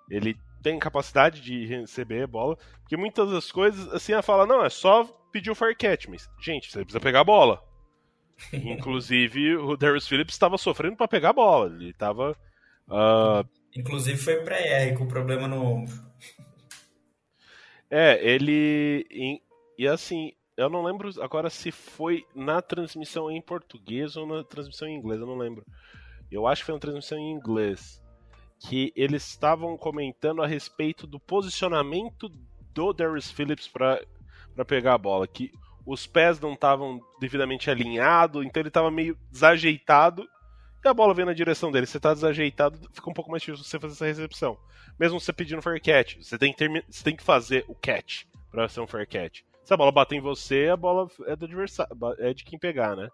Ele tem capacidade de receber a bola. Porque muitas das coisas, assim, ela fala: não, é só pedir o fair catch. Mas, gente, você precisa pegar a bola. Inclusive, o Darius Phillips estava sofrendo para pegar a bola. Ele estava. Uh... Inclusive, foi pré-R com problema no ombro. É, ele. E assim, eu não lembro agora se foi na transmissão em português ou na transmissão em inglês, eu não lembro. Eu acho que foi na transmissão em inglês. Que eles estavam comentando a respeito do posicionamento do Darius Phillips para pegar a bola. Que os pés não estavam devidamente alinhados, então ele estava meio desajeitado e a bola vem na direção dele. Você está desajeitado, fica um pouco mais difícil você fazer essa recepção. Mesmo você pedindo fair catch, você tem que, você tem que fazer o catch para ser um fair catch. Se a bola bater em você, a bola é do adversário, é de quem pegar, né?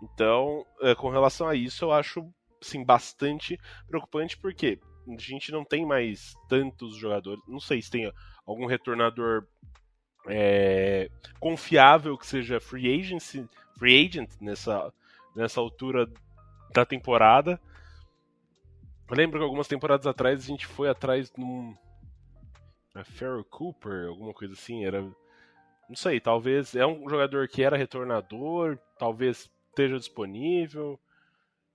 Então, é, com relação a isso, eu acho sim bastante preocupante porque a gente não tem mais tantos jogadores. Não sei se tem algum retornador é, confiável que seja free agency, free agent nessa, nessa altura da temporada. Eu lembro que algumas temporadas atrás a gente foi atrás de um. A Farrell Cooper, alguma coisa assim, era não sei, talvez é um jogador que era retornador, talvez esteja disponível.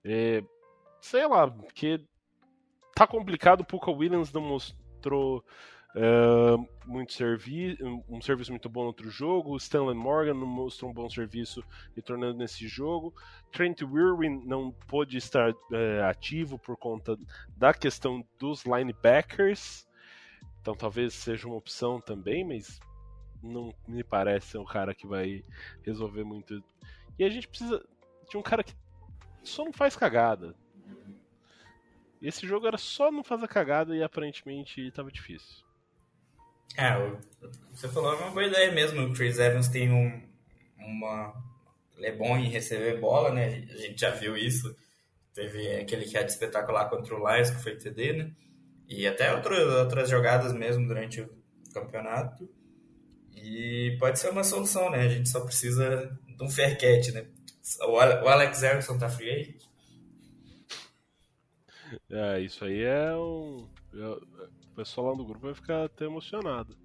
É, sei lá, porque tá complicado, o Puka Williams não mostrou Uh, muito servi um serviço muito bom no outro jogo. O Stanley Morgan mostrou um bom serviço retornando nesse jogo. Trent Irwin não pôde estar uh, ativo por conta da questão dos linebackers. Então talvez seja uma opção também, mas não me parece ser um cara que vai resolver muito. E a gente precisa de um cara que só não faz cagada. Esse jogo era só não fazer cagada e aparentemente estava difícil. É, você falou é uma boa ideia mesmo. O Chris Evans tem um, uma. Ele é bom em receber bola, né? A gente já viu isso. Teve aquele que é espetacular contra o Lions, que foi TD, né? E até outras, outras jogadas mesmo durante o campeonato. E pode ser uma solução, né? A gente só precisa de um fair catch, né? O Alex Erickson tá free agent? É, isso aí é um. O pessoal lá no grupo vai ficar até emocionado.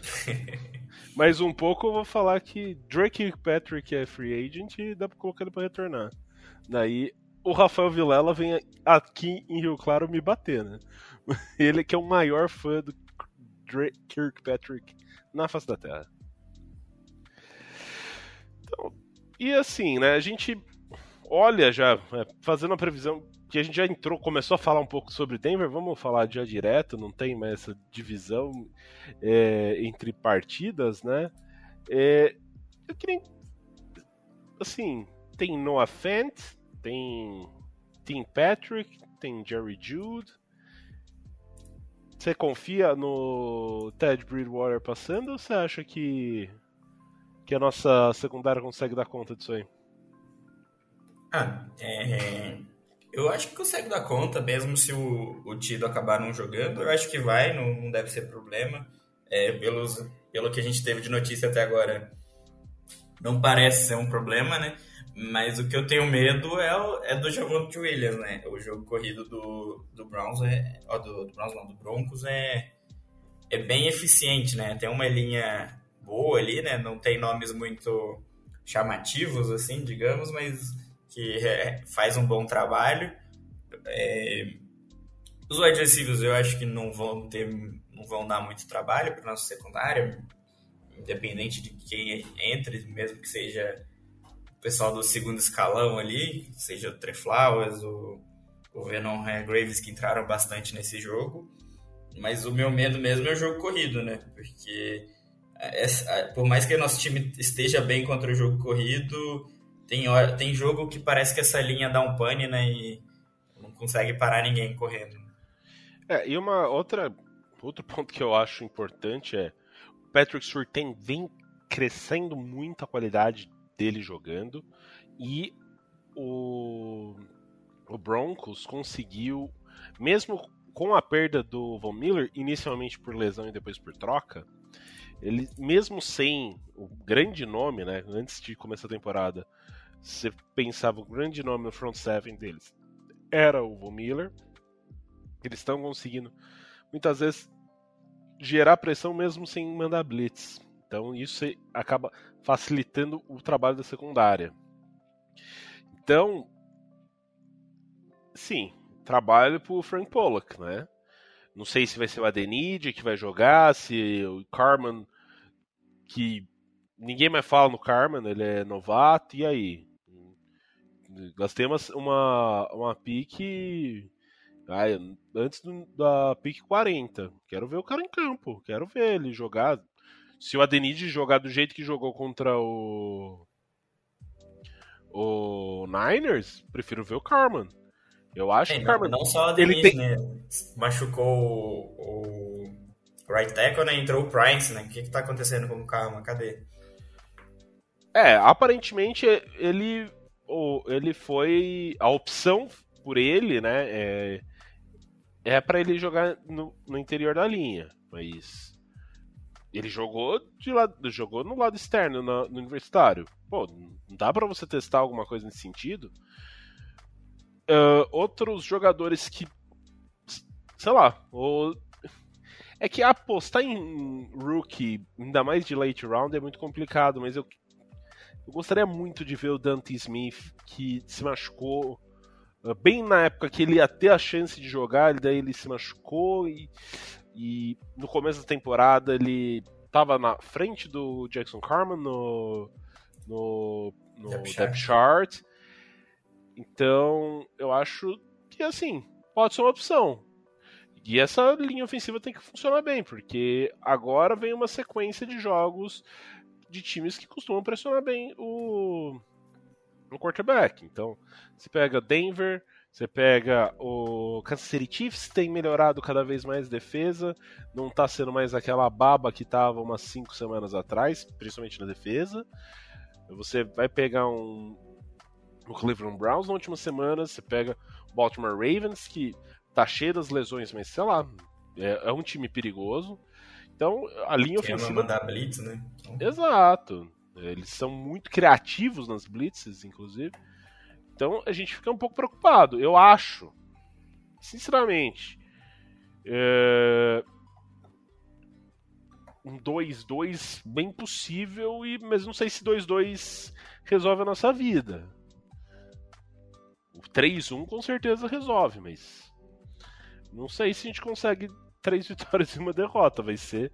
Mas um pouco eu vou falar que Drake Patrick é free agent e dá pra colocar ele pra retornar. Daí o Rafael Vilela vem aqui em Rio Claro me bater, né? Ele que é o maior fã do Drake Kirkpatrick na face da Terra. Então, e assim, né? A gente olha já, é, fazendo a previsão que a gente já entrou, começou a falar um pouco sobre Denver, vamos falar já direto, não tem mais essa divisão é, entre partidas, né? É, eu queria. Assim, tem Noah Fent, tem Tim Patrick, tem Jerry Jude. Você confia no Ted Bridgewater passando ou você acha que, que a nossa secundária consegue dar conta disso aí? Ah, é eu acho que consegue dar conta, mesmo se o, o Tido acabar não jogando. Eu acho que vai, não, não deve ser problema. É, pelos, pelo que a gente teve de notícia até agora, não parece ser um problema, né? Mas o que eu tenho medo é, é do Javonte Williams, né? O jogo corrido do, do Browns é. Ó, do, do Browns não, do Broncos é, é bem eficiente, né? Tem uma linha boa ali, né? Não tem nomes muito chamativos, assim, digamos, mas que é, faz um bom trabalho. É, os wide receivers eu acho que não vão ter, não vão dar muito trabalho para nossa secundária, independente de quem entre, mesmo que seja pessoal do segundo escalão ali, seja o Trey Flowers, o, o Venom Graves que entraram bastante nesse jogo. Mas o meu medo mesmo é o jogo corrido, né? Porque por mais que o nosso time esteja bem contra o jogo corrido, tem, tem jogo que parece que essa linha dá um pane, né? E não consegue parar ninguém correndo. É, e uma outra outro ponto que eu acho importante é o Patrick Surtain vem crescendo muito a qualidade dele jogando e o, o Broncos conseguiu, mesmo com a perda do Von Miller, inicialmente por lesão e depois por troca, ele mesmo sem o grande nome, né, antes de começar a temporada, você pensava o grande nome no front seven deles era o Von Miller. Eles estão conseguindo muitas vezes gerar pressão mesmo sem mandar blitz. Então isso acaba facilitando o trabalho da secundária. Então, sim, trabalho pro Frank Pollock, né? Não sei se vai ser o Adenide que vai jogar, se o Carman, que ninguém mais fala no Carman, ele é novato, e aí? Gastei uma, uma, uma pique antes do, da pique 40. Quero ver o cara em campo. Quero ver ele jogar. Se o Adenide jogar do jeito que jogou contra o. O Niners, prefiro ver o Carman. Eu acho é, que o Carman. Não só o Adenide, tem... né? Machucou o, o right tackle, né? Entrou o Price, né? O que, que tá acontecendo com o Carman? Cadê? É, aparentemente ele ele foi a opção por ele, né? É, é para ele jogar no, no, interior da linha, mas ele jogou de lado, jogou no lado externo no, universitário. Pô, não dá para você testar alguma coisa nesse sentido? Uh, outros jogadores que, sei lá, o, é que apostar em rookie, ainda mais de late round, é muito complicado, mas eu eu gostaria muito de ver o Dante Smith, que se machucou bem na época que ele ia ter a chance de jogar, daí ele se machucou e, e no começo da temporada ele estava na frente do Jackson Carman no, no, no depth, depth chart. Então eu acho que assim pode ser uma opção. E essa linha ofensiva tem que funcionar bem, porque agora vem uma sequência de jogos de times que costumam pressionar bem o, o quarterback. Então, você pega Denver, você pega o Kansas City Chiefs, tem melhorado cada vez mais defesa, não tá sendo mais aquela baba que tava umas 5 semanas atrás, principalmente na defesa. Você vai pegar um o Cleveland Browns na última semana, você pega o Baltimore Ravens, que tá cheio das lesões, mas sei lá, é, é um time perigoso. Então, a linha Quer ofensiva. mandar blitz, né? Exato. Eles são muito criativos nas blitzes, inclusive. Então a gente fica um pouco preocupado. Eu acho, sinceramente, é... um 2-2 bem possível, e... mas não sei se 2-2 resolve a nossa vida. O 3-1 com certeza resolve, mas não sei se a gente consegue três vitórias e uma derrota. Vai ser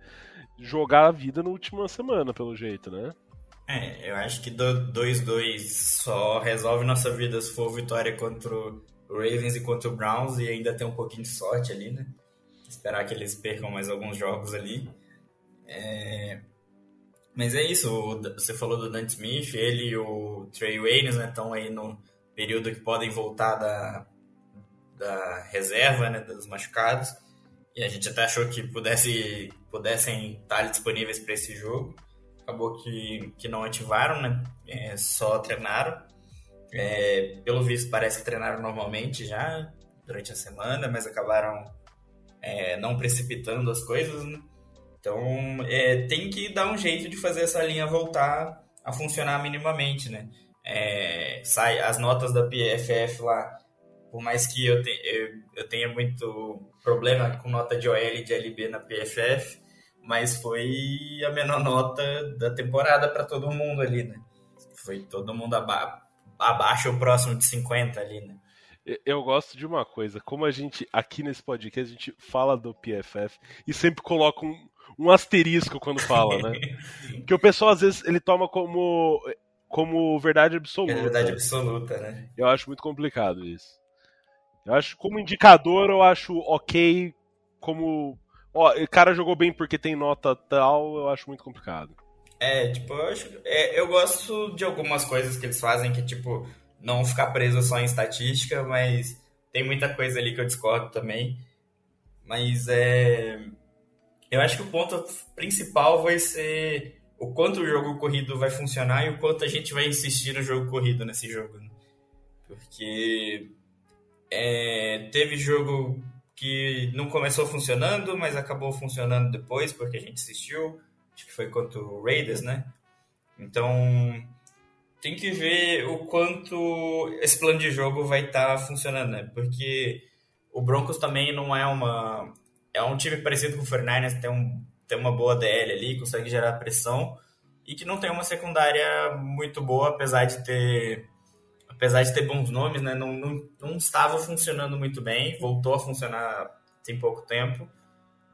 jogar a vida na última semana, pelo jeito, né? É, eu acho que 2-2 só resolve nossa vida se for vitória contra o Ravens e contra o Browns e ainda tem um pouquinho de sorte ali, né? Esperar que eles percam mais alguns jogos ali. É... Mas é isso, você falou do Dante Smith, ele e o Trey Waynes estão né, aí no período que podem voltar da, da reserva, né, dos machucados. E a gente até achou que pudesse, pudessem estar disponíveis para esse jogo. Acabou que, que não ativaram, né? É, só treinaram. É, pelo visto, parece que treinaram normalmente já durante a semana, mas acabaram é, não precipitando as coisas, né? Então, é, tem que dar um jeito de fazer essa linha voltar a funcionar minimamente, né? É, sai as notas da PFF lá por mais que eu, te, eu, eu, tenha muito problema com nota de OL e de LB na PFF, mas foi a menor nota da temporada para todo mundo ali, né? Foi todo mundo aba abaixo ou próximo de 50 ali, né? Eu gosto de uma coisa, como a gente, aqui nesse podcast, a gente fala do PFF e sempre coloca um, um asterisco quando fala, né? que o pessoal, às vezes, ele toma como, como verdade absoluta. É verdade absoluta, né? Eu acho muito complicado isso. Eu acho como indicador eu acho ok, como ó, o cara jogou bem porque tem nota tal, eu acho muito complicado. É, tipo, eu, acho, é, eu gosto de algumas coisas que eles fazem que, tipo, não ficar preso só em estatística, mas tem muita coisa ali que eu discordo também. Mas é. Eu acho que o ponto principal vai ser o quanto o jogo corrido vai funcionar e o quanto a gente vai insistir no jogo corrido nesse jogo. Né? Porque é, teve jogo que não começou funcionando, mas acabou funcionando depois, porque a gente assistiu. Acho que foi contra o Raiders, né? Então, tem que ver o quanto esse plano de jogo vai estar tá funcionando, né? Porque o Broncos também não é uma... É um time parecido com o 49ers, tem, um, tem uma boa DL ali, consegue gerar pressão, e que não tem uma secundária muito boa, apesar de ter apesar de ter bons nomes, né, não, não, não estava funcionando muito bem, voltou a funcionar tem pouco tempo,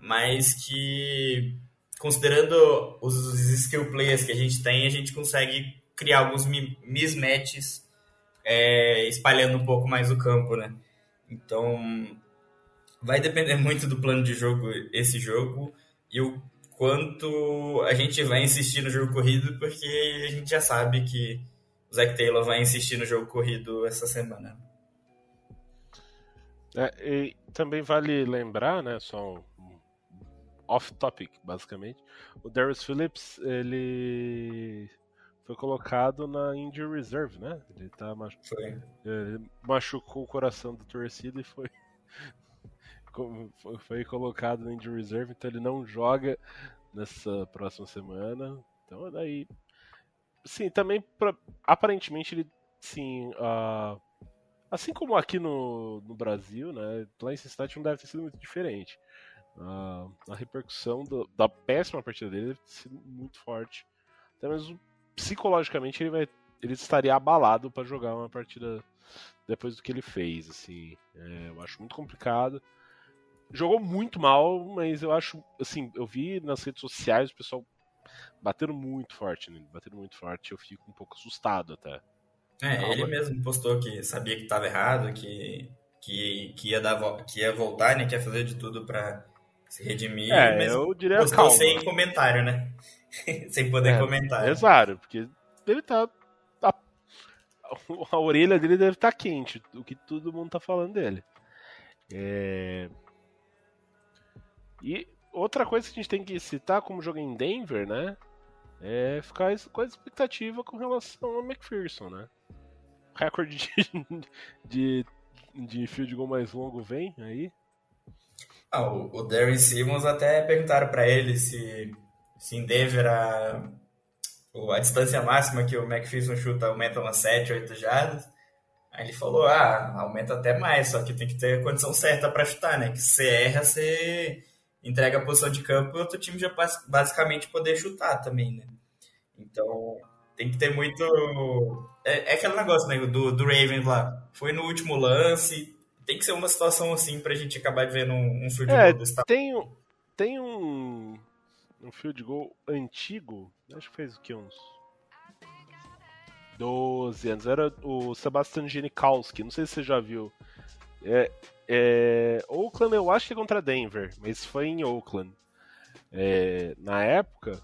mas que considerando os skill players que a gente tem, a gente consegue criar alguns mismatches é, espalhando um pouco mais o campo, né? Então vai depender muito do plano de jogo esse jogo e o quanto a gente vai insistir no jogo corrido, porque a gente já sabe que o Zac Taylor vai insistir no jogo corrido essa semana. É, e também vale lembrar, né, só um off-topic, basicamente, o Darius Phillips, ele foi colocado na injury reserve, né? Ele tá machu... ele machucou o coração do torcido e foi foi colocado na injury reserve, então ele não joga nessa próxima semana. Então daí Sim, também pra, aparentemente ele sim, uh, assim como aqui no, no Brasil, né, lá em Cincinnati não deve ter sido muito diferente. Uh, a repercussão do, da péssima partida dele deve ter sido muito forte. Até mesmo psicologicamente ele vai ele estaria abalado para jogar uma partida depois do que ele fez. Assim, é, eu acho muito complicado. Jogou muito mal, mas eu acho, assim, eu vi nas redes sociais o pessoal batendo muito forte nele, batendo muito forte. Eu fico um pouco assustado até. É, ele mesmo postou que sabia que estava errado, que, que, que, ia dar, que ia voltar, né, que ia fazer de tudo para se redimir. É, mas eu diria postou calma. sem comentário, né? sem poder é, comentar. Exato, porque ele tá a orelha dele deve estar tá quente, o que todo mundo tá falando dele. É... E outra coisa que a gente tem que citar como jogo em Denver, né? É ficar com a expectativa com relação ao McPherson, né? O recorde de, de, de field goal mais longo vem aí. Ah, o, o Darren Simmons até perguntaram para ele se, se em Denver a, a distância máxima que o McPherson chuta aumenta umas 7, 8 jardas. Aí ele falou, ah, aumenta até mais, só que tem que ter a condição certa para chutar, né? Que se erra, você entrega a posição de campo e outro time já basicamente poder chutar também, né? Então, tem que ter muito... É, é aquele negócio, né, do, do Ravens lá. Foi no último lance, tem que ser uma situação assim pra gente acabar de ver um, um field é, goal desse tem, tem um um field goal antigo, acho que fez o que, uns 12 anos, era o Sebastian Janikowski, não sei se você já viu. É, é, Oakland eu acho que é contra Denver, mas foi em Oakland. É, na época.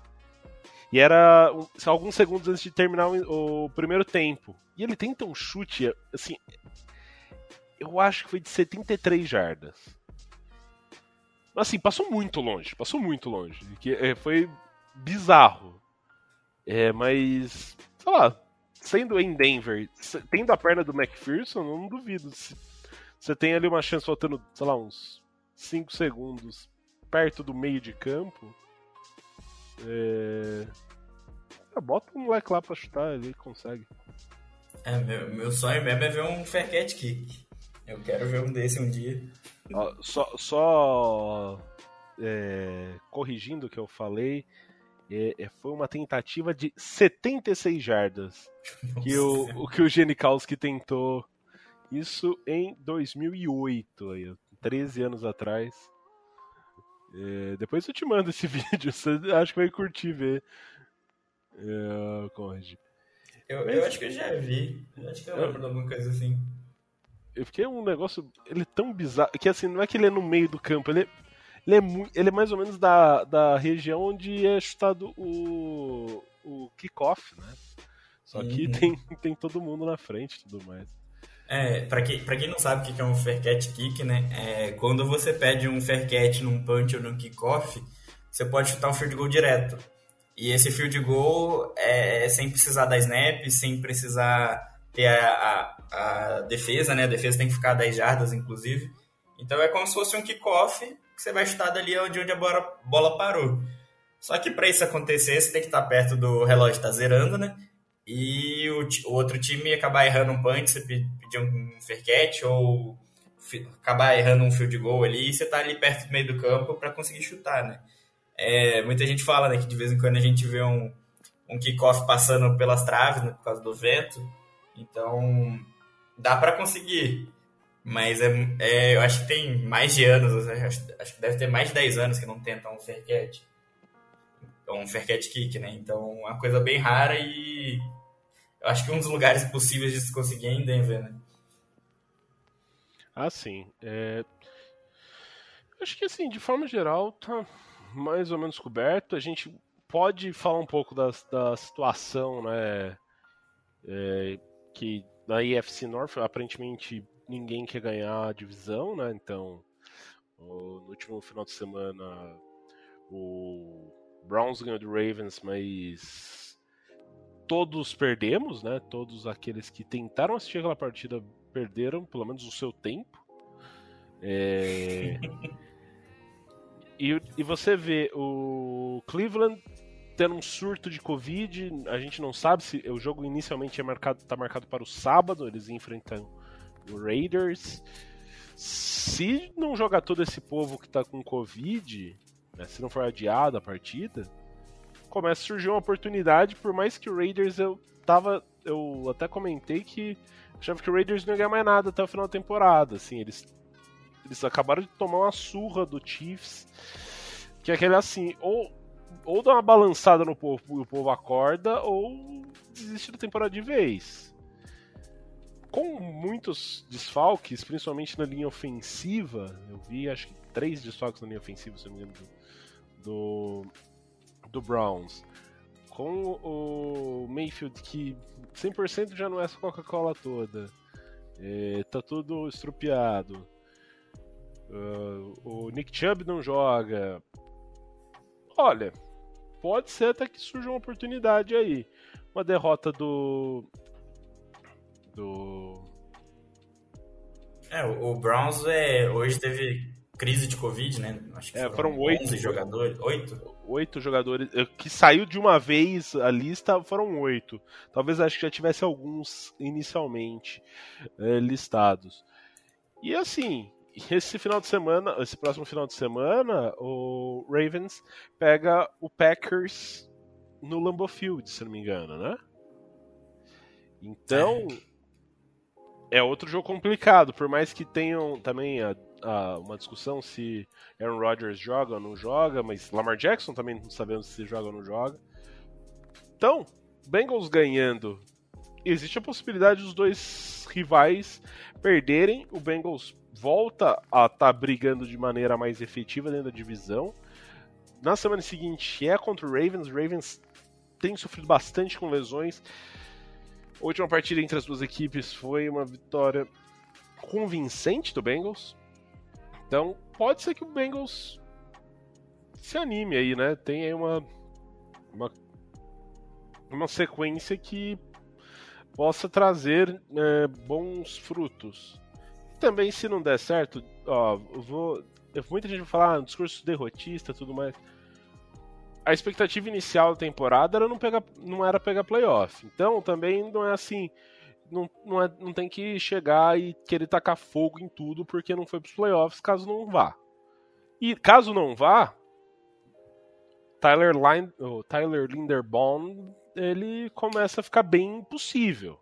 E era alguns segundos antes de terminar o, primeiro tempo. E ele tenta um chute, assim. Eu acho que foi de 73 jardas. Assim, passou muito longe, passou muito longe. Que, é, foi bizarro. É, mas, sei lá, sendo em Denver, tendo a perna do McPherson, não duvido. Você tem ali uma chance faltando, sei lá, uns 5 segundos perto do meio de campo. É... Bota um moleque lá pra chutar, ele consegue. É, meu, meu sonho mesmo é ver um fair catch kick. Eu quero ver um desse um dia. Só, só é, corrigindo o que eu falei, é, é foi uma tentativa de 76 jardas Nossa. que o, o que o Genikowski tentou. Isso em 2008, aí, 13 anos atrás. É, depois eu te mando esse vídeo, você acho que vai curtir ver. É. Eu, Mas, eu acho que eu já vi. Eu acho que eu lembro de alguma coisa assim. Porque é um negócio. Ele é tão bizarro. Que assim, não é que ele é no meio do campo, ele é, ele é, ele é mais ou menos da, da região onde é chutado o, o kickoff, né? Só que uhum. tem, tem todo mundo na frente e tudo mais. É, pra, que, pra quem não sabe o que é um fair catch kick, né? É, quando você pede um fair catch num punch ou num kickoff, você pode chutar um field goal direto. E esse field goal é sem precisar dar snap, sem precisar ter a, a a defesa, né? A defesa tem que ficar 10 jardas, inclusive. Então é como se fosse um kickoff que você vai chutar dali onde, onde a bola, bola parou. Só que para isso acontecer, você tem que estar perto do relógio estar tá zerando, né? E o, o, outro time acabar errando um punch, você pedir um fair catch ou acabar errando um field goal ali, e você tá ali perto do meio do campo para conseguir chutar, né? É, muita gente fala né, que de vez em quando a gente vê um, um kickoff passando pelas traves né, por causa do vento. Então, dá para conseguir. Mas é, é, eu acho que tem mais de anos, acho, acho, que deve ter mais de 10 anos que não tentam um fair catch. Um fair catch kick, né? Então, é uma coisa bem rara e eu acho que um dos lugares possíveis de se conseguir é em Denver, né? Ah, sim. É... Acho que, assim, de forma geral, tá mais ou menos coberto. A gente pode falar um pouco da, da situação, né? É, que na IFC North, aparentemente ninguém quer ganhar a divisão, né? Então, no último final de semana, o Browns ganhou do Ravens, mas todos perdemos, né? Todos aqueles que tentaram assistir aquela partida perderam, pelo menos o seu tempo. É... e, e você vê o Cleveland tendo um surto de Covid. A gente não sabe se o jogo inicialmente é marcado, tá marcado para o sábado. Eles enfrentam o Raiders. Se não jogar todo esse povo que tá com Covid, né, se não for adiada a partida, começa a surgir uma oportunidade. Por mais que o Raiders eu tava. eu até comentei que achava que o Raiders não ia ganhar mais nada até o final da temporada. Assim, eles, eles acabaram de tomar uma surra do Chiefs, que é aquele assim, ou, ou dá uma balançada no povo e o povo acorda, ou desiste da temporada de vez. Com muitos desfalques, principalmente na linha ofensiva, eu vi acho que três desfalques na linha ofensiva, se não me engano, do, do Browns com o Mayfield que 100% já não é essa Coca-Cola toda, é, tá tudo estrupiado, uh, o Nick Chubb não joga. Olha, pode ser até que surja uma oportunidade aí. Uma derrota do. Do. É, o Browns é, hoje teve crise de Covid, né? Acho que é, foram oito jogadores. Oito? Oito jogadores. Eh, que saiu de uma vez a lista, foram oito. Talvez acho que já tivesse alguns inicialmente é, listados. E assim, esse final de semana, esse próximo final de semana, o Ravens pega o Packers no Lambeau Field, se não me engano, né? Então, é outro jogo complicado, por mais que tenham também a uh, uma discussão se Aaron Rodgers joga ou não joga, mas Lamar Jackson também não sabemos se joga ou não joga. Então, Bengals ganhando, existe a possibilidade dos dois rivais perderem. O Bengals volta a estar tá brigando de maneira mais efetiva dentro da divisão. Na semana seguinte é contra o Ravens. Ravens tem sofrido bastante com lesões. A última partida entre as duas equipes foi uma vitória convincente do Bengals. Então, pode ser que o Bengals se anime aí, né? Tem aí uma, uma, uma sequência que possa trazer é, bons frutos. Também, se não der certo, ó, eu vou. Muita gente vai falar, ah, discurso derrotista tudo mais. A expectativa inicial da temporada era não, pegar, não era pegar playoff. Então também não é assim não, não, é, não tem que chegar e querer tacar fogo em tudo porque não foi pros playoffs, caso não vá. E caso não vá, Tyler, Line, o Tyler Linderbaum ele começa a ficar bem impossível.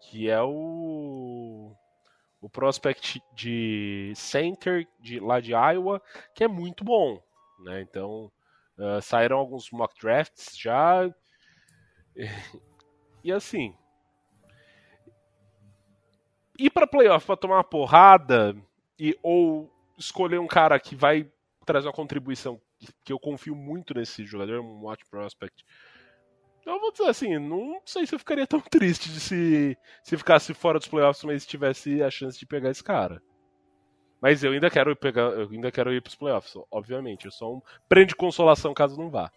Que é o o prospect de center de, lá de Iowa, que é muito bom. Né? Então, uh, saíram alguns mock drafts já. E assim, ir para playoff para tomar uma porrada e ou escolher um cara que vai trazer uma contribuição que eu confio muito nesse jogador, um watch prospect. Então eu vou dizer assim, não sei se eu ficaria tão triste de se, se ficasse fora dos playoffs, mas tivesse a chance de pegar esse cara. Mas eu ainda quero pegar, eu ainda quero ir pros playoffs, obviamente. Eu sou um prêmio de consolação caso não vá.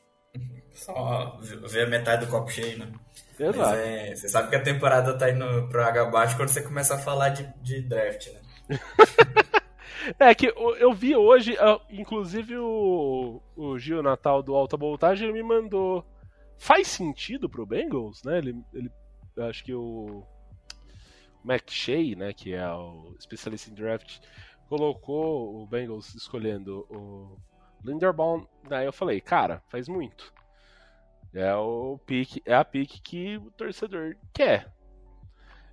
Só ver a metade do copo cheio, né? Exato. É, você sabe que a temporada tá indo pro água abaixo quando você começa a falar de, de draft, né? é que eu vi hoje, inclusive o, o Gil Natal do Alta Voltagem me mandou. Faz sentido pro Bengals, né? Ele, ele acho que o McShay, né, que é o especialista em draft, colocou o Bengals escolhendo o Linderbaum. Daí eu falei, cara, faz muito. É o pique, é a pique que o torcedor quer.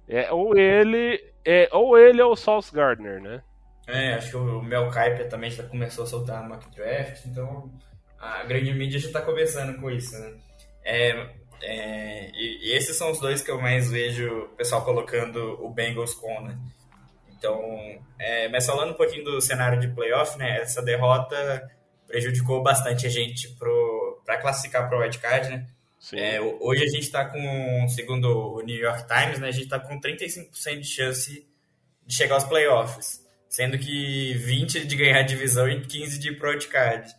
É, ou ele é ou ele ou o Sauce Gardner, né? É, acho que o Mel Kiper também já começou a soltar no mock draft, então a grande mídia já está começando com isso, né? É, é, e, e, esses são os dois que eu mais vejo o pessoal colocando o Bengals com, né? Então, é, mas falando um pouquinho do cenário de playoff, né? Essa derrota prejudicou bastante a gente para classificar para o wildcard, né? É, hoje a gente está com, segundo o New York Times, né, a gente está com 35% de chance de chegar aos playoffs, sendo que 20 de ganhar a divisão e 15 de ir pro wildcard.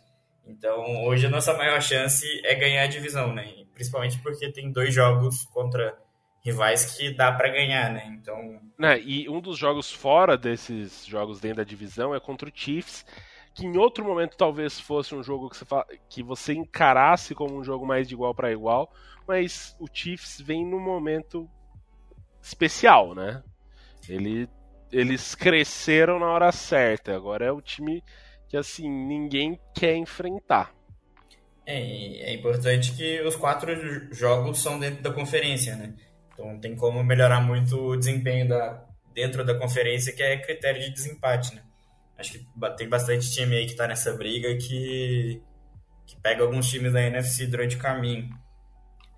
Então, hoje a nossa maior chance é ganhar a divisão, né? Principalmente porque tem dois jogos contra rivais que dá para ganhar, né? Então, né, e um dos jogos fora desses jogos dentro da divisão é contra o Chiefs que em outro momento talvez fosse um jogo que você, fala, que você encarasse como um jogo mais de igual para igual, mas o Chiefs vem num momento especial, né? Ele, eles cresceram na hora certa, agora é o time que assim ninguém quer enfrentar. É, é importante que os quatro jogos são dentro da conferência, né? Então tem como melhorar muito o desempenho da, dentro da conferência, que é critério de desempate, né? Acho que tem bastante time aí que tá nessa briga que, que pega alguns times da NFC durante o caminho.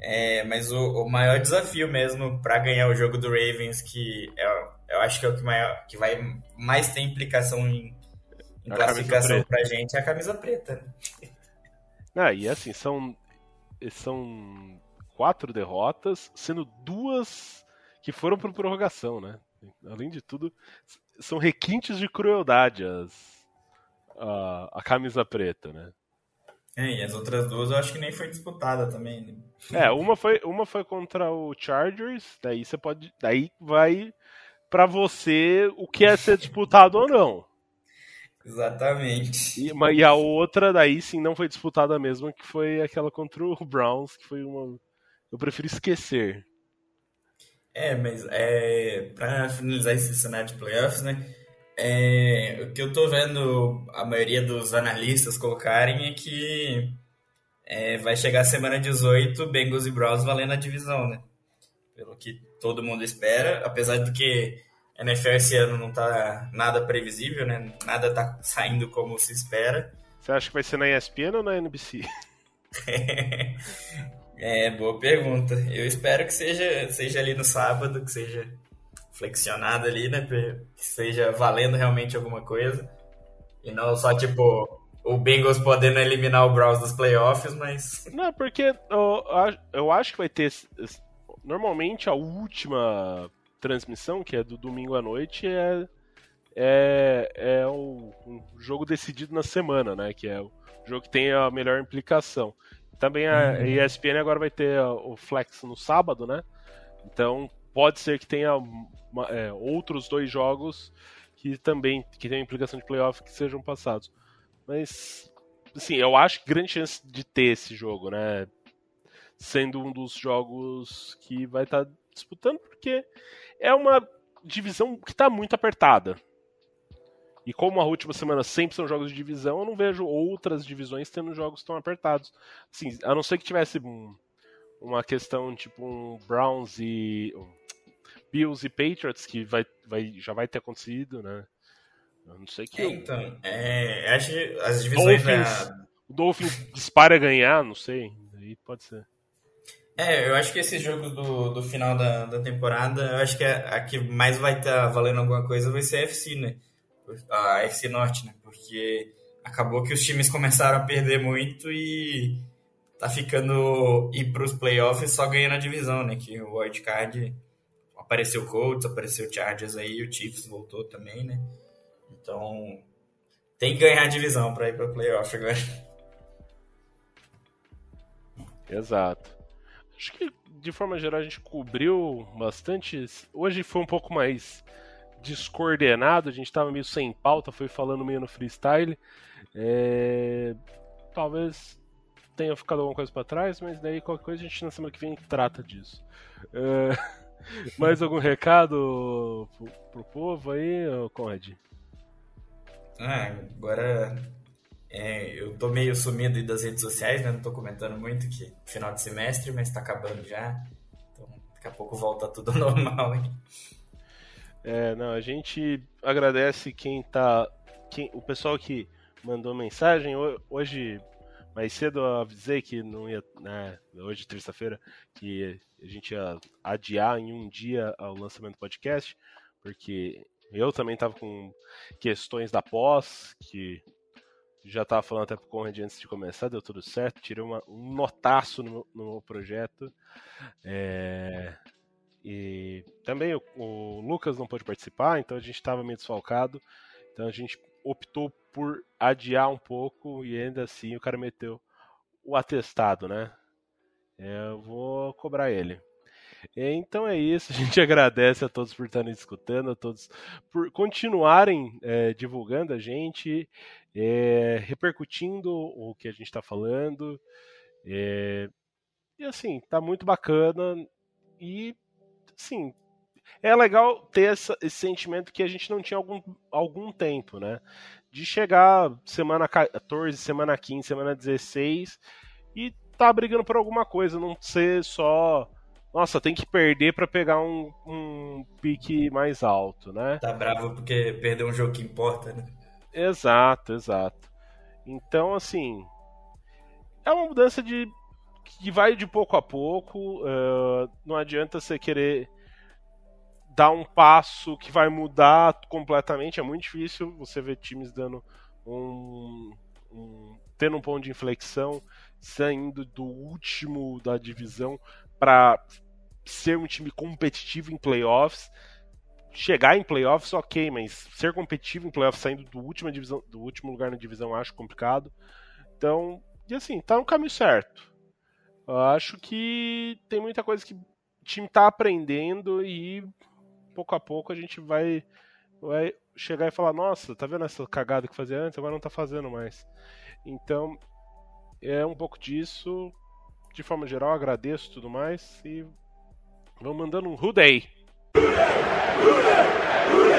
É, mas o, o, maior desafio mesmo para ganhar o jogo do Ravens, que é, eu acho que é o que, maior, que vai mais ter implicação em, em classificação pra gente, é a camisa preta. Ah, e assim, são, são quatro derrotas, sendo duas que foram por prorrogação, né? Além de tudo, são requintes de crueldade as, a, a camisa preta, né? É, e as outras duas eu acho que nem foi disputada também. Né? É, uma foi, uma foi contra o Chargers, daí você pode. Daí vai para você o que é ser disputado ou não. Exatamente. E, e, a outra, daí sim, não foi disputada mesmo, que foi aquela contra o Browns, que foi uma. Eu prefiro esquecer. É, mas é, para finalizar esse cenário de playoffs, né? É, o que eu tô vendo a maioria dos analistas colocarem é que é, vai chegar a semana 18, Bengals e Browns valendo a divisão, né? Pelo que todo mundo espera, apesar do que a NFL esse ano não tá nada previsível, né? Nada tá saindo como se espera. Você acha que vai ser na ESPN ou na NBC? é, boa pergunta. Eu espero que seja, seja ali no sábado, que seja flexionado ali, né? Que seja valendo realmente alguma coisa. E não só, tipo, o Bengals podendo eliminar o Browns dos playoffs, mas. Não, porque eu, eu acho que vai ter. Normalmente a última transmissão, que é do domingo à noite, é, é, é o, um jogo decidido na semana, né? Que é o jogo que tem a melhor implicação. Também a uhum. ESPN agora vai ter o Flex no sábado, né? Então pode ser que tenha uma, é, outros dois jogos que também que tenham implicação de playoff que sejam passados. Mas, assim, eu acho que grande chance de ter esse jogo, né? Sendo um dos jogos que vai estar tá disputando, porque é uma divisão que está muito apertada. E como a última semana sempre são jogos de divisão, eu não vejo outras divisões tendo jogos tão apertados. Assim, a não ser que tivesse um, uma questão tipo um Browns e Bills e Patriots, que vai, vai, já vai ter acontecido, né? Eu não sei que. É, então, é, acho que as divisões. Dolphins, né? O Dolphins dispara a ganhar, não sei. Aí pode ser. É, eu acho que esses jogos do, do final da, da temporada, eu acho que a, a que mais vai estar tá valendo alguma coisa vai ser a FC, né? A FC Norte, né? Porque acabou que os times começaram a perder muito e tá ficando ir para os playoffs só ganhando a divisão, né? Que o wildcard apareceu o Colts, apareceu o Chargers aí, o Chiefs voltou também, né? Então tem que ganhar a divisão para ir para playoff agora. Exato. Acho que de forma geral a gente cobriu bastante. Hoje foi um pouco mais descoordenado, a gente estava meio sem pauta, foi falando meio no freestyle. É... Talvez tenha ficado alguma coisa para trás, mas daí qualquer coisa a gente na semana que vem trata disso. É... Mais algum recado pro, pro povo aí, Conrad? Ah, agora é, eu tô meio sumido das redes sociais, né? Não tô comentando muito que final de semestre, mas tá acabando já. Então daqui a pouco volta tudo normal, hein? É, não, a gente agradece quem tá. Quem, o pessoal que mandou mensagem. Hoje, mais cedo, eu avisei que não ia. Né, hoje, terça-feira, que a gente ia adiar em um dia o lançamento do podcast, porque eu também estava com questões da pós, que já estava falando até pro Conrad antes de começar, deu tudo certo, tirei uma, um notaço no, no meu projeto. É, e também o, o, Lucas não pôde participar, então a gente estava meio desfalcado. Então a gente optou por adiar um pouco e ainda assim o cara meteu o atestado, né? eu vou cobrar ele. Então é isso, a gente agradece a todos por estarem escutando, a todos por continuarem é, divulgando a gente, é, repercutindo o que a gente está falando. É, e assim, tá muito bacana e sim, é legal ter essa, esse sentimento que a gente não tinha algum, algum tempo, né? De chegar semana 14, semana 15, semana 16 e tá brigando por alguma coisa, não ser só nossa, tem que perder para pegar um, um pique mais alto, né? Tá bravo porque perdeu um jogo que importa, né? Exato, exato. Então, assim, é uma mudança de que vai de pouco a pouco. Uh, não adianta você querer dar um passo que vai mudar completamente. É muito difícil você ver times dando um, um tendo um ponto de inflexão, saindo do último da divisão para ser um time competitivo em playoffs. Chegar em playoffs, ok, mas ser competitivo em playoffs saindo do último, divisão, do último lugar na divisão acho complicado. Então, e assim, tá no caminho certo. Eu acho que tem muita coisa que o time tá aprendendo e pouco a pouco a gente vai, vai chegar e falar, nossa, tá vendo essa cagada que fazia antes? Agora não tá fazendo mais. Então, é um pouco disso. De forma geral, agradeço tudo mais e vamos mandando um Who Day. Who day?